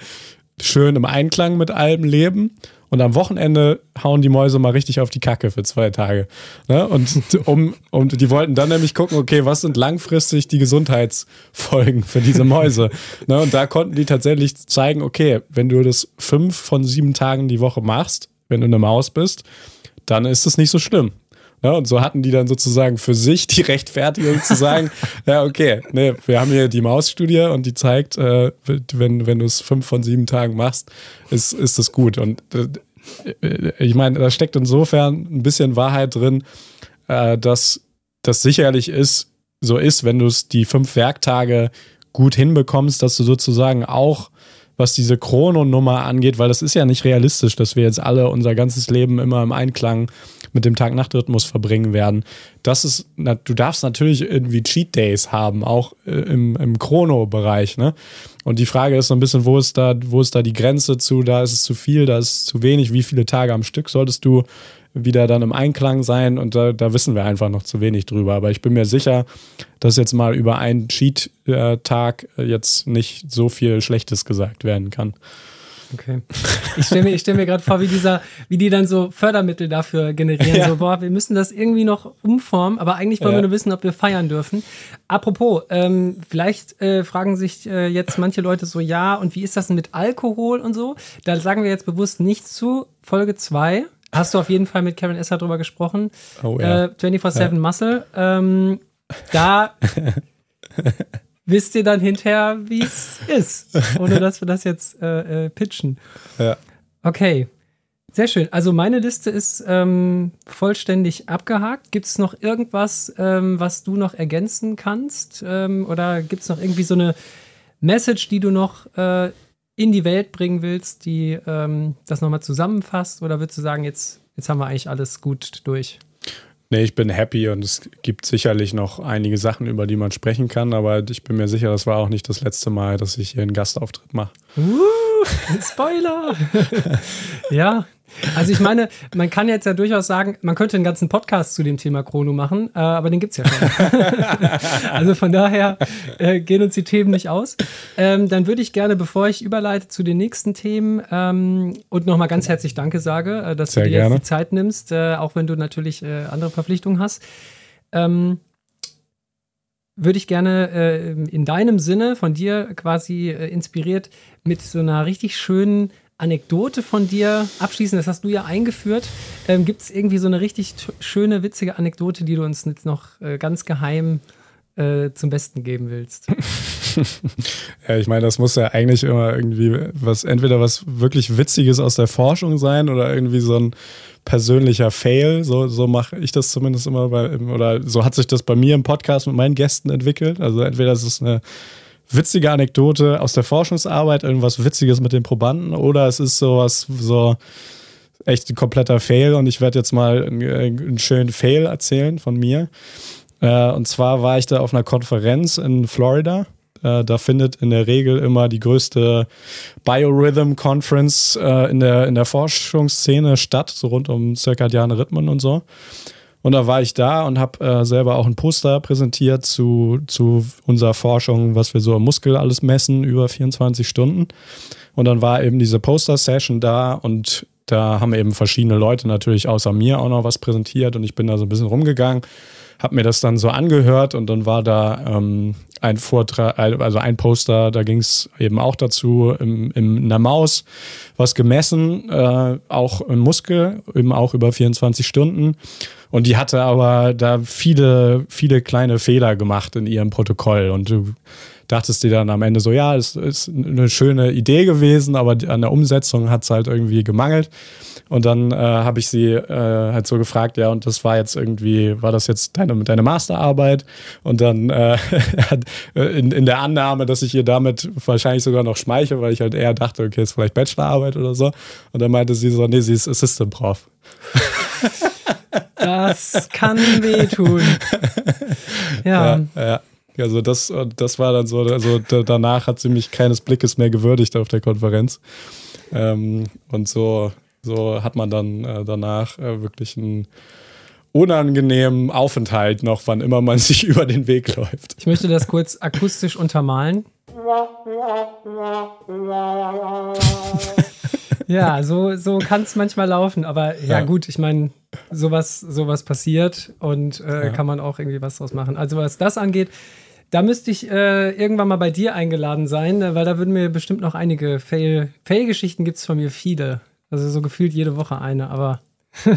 schön im Einklang mit allem leben und am Wochenende hauen die Mäuse mal richtig auf die Kacke für zwei Tage. Ne? Und [laughs] um, um, die wollten dann nämlich gucken, okay, was sind langfristig die Gesundheitsfolgen für diese Mäuse? ne? Und da konnten die tatsächlich zeigen, okay, wenn du das fünf von sieben Tagen die Woche machst, wenn du eine Maus bist, dann ist es nicht so schlimm. Ja, und so hatten die dann sozusagen für sich die Rechtfertigung zu sagen, [laughs] ja, okay, nee, wir haben hier die Mausstudie und die zeigt, äh, wenn, wenn du es fünf von sieben Tagen machst, ist, ist das gut. Und äh, ich meine, da steckt insofern ein bisschen Wahrheit drin, äh, dass das sicherlich ist, so ist, wenn du es die fünf Werktage gut hinbekommst, dass du sozusagen auch was diese Chrononummer angeht, weil das ist ja nicht realistisch, dass wir jetzt alle unser ganzes Leben immer im Einklang mit dem Tag-Nacht-Rhythmus verbringen werden. Das ist, du darfst natürlich irgendwie Cheat Days haben, auch äh, im, im Chrono-Bereich, ne? Und die Frage ist so ein bisschen, wo ist da, wo ist da die Grenze zu? Da ist es zu viel, da ist es zu wenig. Wie viele Tage am Stück solltest du wieder dann im Einklang sein? Und da, da wissen wir einfach noch zu wenig drüber. Aber ich bin mir sicher, dass jetzt mal über einen Cheat-Tag jetzt nicht so viel Schlechtes gesagt werden kann. Okay. Ich stelle mir, stell mir gerade vor, wie, dieser, wie die dann so Fördermittel dafür generieren. Ja. So, boah, wir müssen das irgendwie noch umformen, aber eigentlich wollen ja. wir nur wissen, ob wir feiern dürfen. Apropos, ähm, vielleicht äh, fragen sich äh, jetzt manche Leute so, ja, und wie ist das denn mit Alkohol und so? Da sagen wir jetzt bewusst nichts zu. Folge 2. Hast du auf jeden Fall mit Karen Esser drüber gesprochen. Oh, ja. Äh, 24-7 ja. Muscle. Ähm, da [laughs] wisst ihr dann hinterher, wie es ist, ohne dass wir das jetzt äh, äh, pitchen. Ja. Okay. Sehr schön. Also meine Liste ist ähm, vollständig abgehakt. Gibt es noch irgendwas, ähm, was du noch ergänzen kannst? Ähm, oder gibt es noch irgendwie so eine Message, die du noch äh, in die Welt bringen willst, die ähm, das nochmal zusammenfasst? Oder würdest du sagen, jetzt, jetzt haben wir eigentlich alles gut durch? Nee, ich bin happy und es gibt sicherlich noch einige Sachen, über die man sprechen kann, aber ich bin mir sicher, das war auch nicht das letzte Mal, dass ich hier einen Gastauftritt mache. Uh, [laughs] Spoiler! [laughs] ja, Also ich meine, man kann jetzt ja durchaus sagen, man könnte einen ganzen Podcast zu dem Thema Chrono machen, äh, aber den gibt es ja schon. [laughs] also von daher äh, gehen uns die Themen nicht aus. Ähm, dann würde ich gerne, bevor ich überleite zu den nächsten Themen ähm, und nochmal ganz herzlich Danke sage, äh, dass Sehr du dir gerne. jetzt die Zeit nimmst, äh, auch wenn du natürlich äh, andere Verpflichtungen hast. Ähm, würde ich gerne äh, in deinem Sinne von dir quasi inspiriert mit so einer richtig schönen Anekdote von dir abschließen. Das hast du ja eingeführt. Ähm, Gibt es irgendwie so eine richtig schöne, witzige Anekdote, die du uns jetzt noch äh, ganz geheim äh, zum Besten geben willst? [laughs] ja, ich meine, das muss ja eigentlich immer irgendwie was, entweder was wirklich Witziges aus der Forschung sein oder irgendwie so ein persönlicher Fail. So, so mache ich das zumindest immer bei, oder so hat sich das bei mir im Podcast mit meinen Gästen entwickelt. Also entweder ist es eine witzige Anekdote aus der Forschungsarbeit, irgendwas Witziges mit den Probanden oder es ist sowas, so echt ein kompletter Fail und ich werde jetzt mal einen, einen, schönen Fail erzählen von mir. Äh, und zwar war ich da auf einer Konferenz in Florida. Äh, da findet in der Regel immer die größte Biorhythm Conference äh, in, der, in der Forschungsszene statt, so rund um zirkadiane Rhythmen und so. Und da war ich da und habe äh, selber auch ein Poster präsentiert zu, zu unserer Forschung, was wir so im Muskel alles messen, über 24 Stunden. Und dann war eben diese Poster-Session da und da haben eben verschiedene Leute natürlich außer mir auch noch was präsentiert und ich bin da so ein bisschen rumgegangen, habe mir das dann so angehört und dann war da ähm, ein Vortrag, also ein Poster, da ging es eben auch dazu, im, in der Maus was gemessen, äh, auch im Muskel, eben auch über 24 Stunden. Und die hatte aber da viele, viele kleine Fehler gemacht in ihrem Protokoll. Und du dachtest dir dann am Ende so, ja, es ist eine schöne Idee gewesen, aber an der Umsetzung hat es halt irgendwie gemangelt. Und dann äh, habe ich sie äh, halt so gefragt, ja, und das war jetzt irgendwie, war das jetzt deine, deine Masterarbeit? Und dann [laughs] äh, in, in der Annahme, dass ich ihr damit wahrscheinlich sogar noch schmeiche, weil ich halt eher dachte, okay, ist vielleicht Bachelorarbeit oder so. Und dann meinte sie so, nee, sie ist Assistant Prof. Das kann wehtun. [laughs] Ja. ja, ja. Also das, das war dann so, also danach hat sie mich keines Blickes mehr gewürdigt auf der Konferenz. Ähm, und so, so hat man dann äh, danach äh, wirklich einen unangenehmen Aufenthalt noch, wann immer man [laughs] sich über den Weg läuft. Ich möchte das kurz akustisch untermalen. [laughs] Ja, so, so kann es manchmal laufen. Aber ja, ja. gut, ich meine, sowas, sowas passiert und äh, ja. kann man auch irgendwie was draus machen. Also was das angeht, da müsste ich äh, irgendwann mal bei dir eingeladen sein, äh, weil da würden mir bestimmt noch einige Fail, Fail-Geschichten gibt es von mir viele. Also so gefühlt jede Woche eine, aber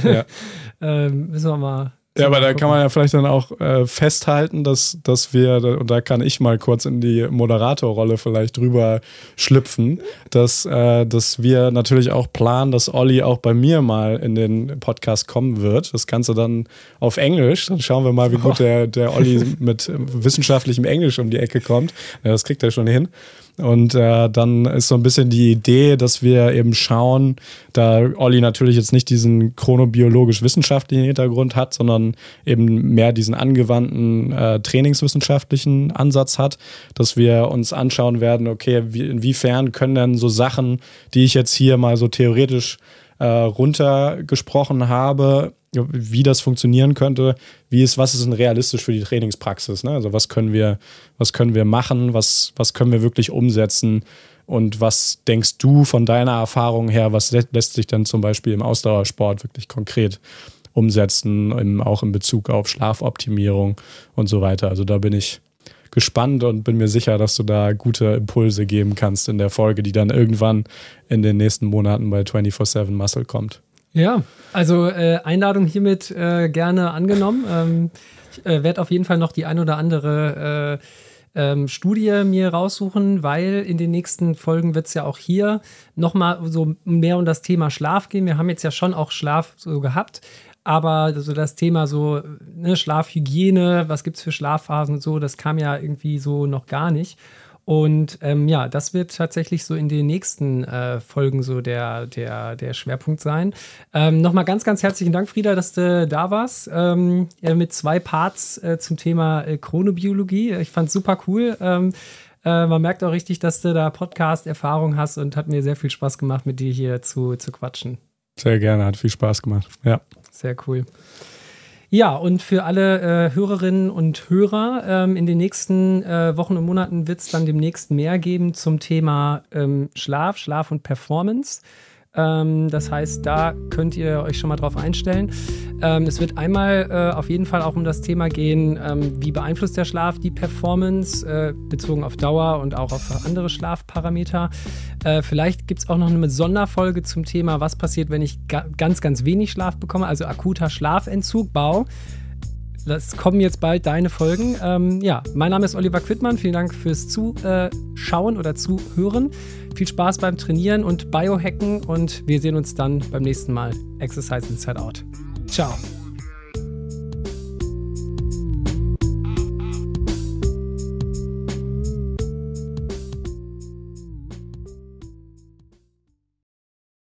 ja. [laughs] ähm, müssen wir mal ja, aber da kann man ja vielleicht dann auch äh, festhalten, dass, dass wir, und da kann ich mal kurz in die Moderatorrolle vielleicht drüber schlüpfen, dass, äh, dass wir natürlich auch planen, dass Olli auch bei mir mal in den Podcast kommen wird. Das Ganze dann auf Englisch. Dann schauen wir mal, wie gut der, der Olli mit wissenschaftlichem Englisch um die Ecke kommt. Ja, das kriegt er schon hin. Und äh, dann ist so ein bisschen die Idee, dass wir eben schauen, da Olli natürlich jetzt nicht diesen chronobiologisch-wissenschaftlichen Hintergrund hat, sondern eben mehr diesen angewandten äh, trainingswissenschaftlichen Ansatz hat, dass wir uns anschauen werden, okay, wie, inwiefern können denn so Sachen, die ich jetzt hier mal so theoretisch äh, runtergesprochen habe, wie das funktionieren könnte, wie ist, was ist denn realistisch für die Trainingspraxis? Ne? Also was können wir, was können wir machen, was, was können wir wirklich umsetzen und was denkst du von deiner Erfahrung her, was lässt sich dann zum Beispiel im Ausdauersport wirklich konkret umsetzen, im, auch in Bezug auf Schlafoptimierung und so weiter. Also da bin ich gespannt und bin mir sicher, dass du da gute Impulse geben kannst in der Folge, die dann irgendwann in den nächsten Monaten bei 24-7 Muscle kommt. Ja, also äh, Einladung hiermit äh, gerne angenommen. Ähm, ich äh, werde auf jeden Fall noch die ein oder andere äh, ähm, Studie mir raussuchen, weil in den nächsten Folgen wird es ja auch hier nochmal so mehr um das Thema Schlaf gehen. Wir haben jetzt ja schon auch Schlaf so gehabt, aber so das Thema so ne, Schlafhygiene, was gibt es für Schlafphasen und so, das kam ja irgendwie so noch gar nicht. Und ähm, ja, das wird tatsächlich so in den nächsten äh, Folgen so der, der, der Schwerpunkt sein. Ähm, Nochmal ganz, ganz herzlichen Dank, Frieda, dass du da warst. Ähm, mit zwei Parts äh, zum Thema äh, Chronobiologie. Ich fand super cool. Ähm, äh, man merkt auch richtig, dass du da Podcast-Erfahrung hast und hat mir sehr viel Spaß gemacht, mit dir hier zu, zu quatschen. Sehr gerne, hat viel Spaß gemacht. Ja. Sehr cool. Ja, und für alle äh, Hörerinnen und Hörer, ähm, in den nächsten äh, Wochen und Monaten wird es dann demnächst mehr geben zum Thema ähm, Schlaf, Schlaf und Performance. Ähm, das heißt, da könnt ihr euch schon mal drauf einstellen. Ähm, es wird einmal äh, auf jeden Fall auch um das Thema gehen, ähm, wie beeinflusst der Schlaf die Performance, äh, bezogen auf Dauer und auch auf andere Schlafparameter. Äh, vielleicht gibt es auch noch eine Sonderfolge zum Thema, was passiert, wenn ich ga ganz, ganz wenig Schlaf bekomme, also akuter Schlafentzug, Bau. Das kommen jetzt bald deine Folgen. Ähm, ja, mein Name ist Oliver Quittmann. Vielen Dank fürs Zuschauen oder Zuhören. Viel Spaß beim Trainieren und Biohacken und wir sehen uns dann beim nächsten Mal. Exercise Inside Out. Ciao.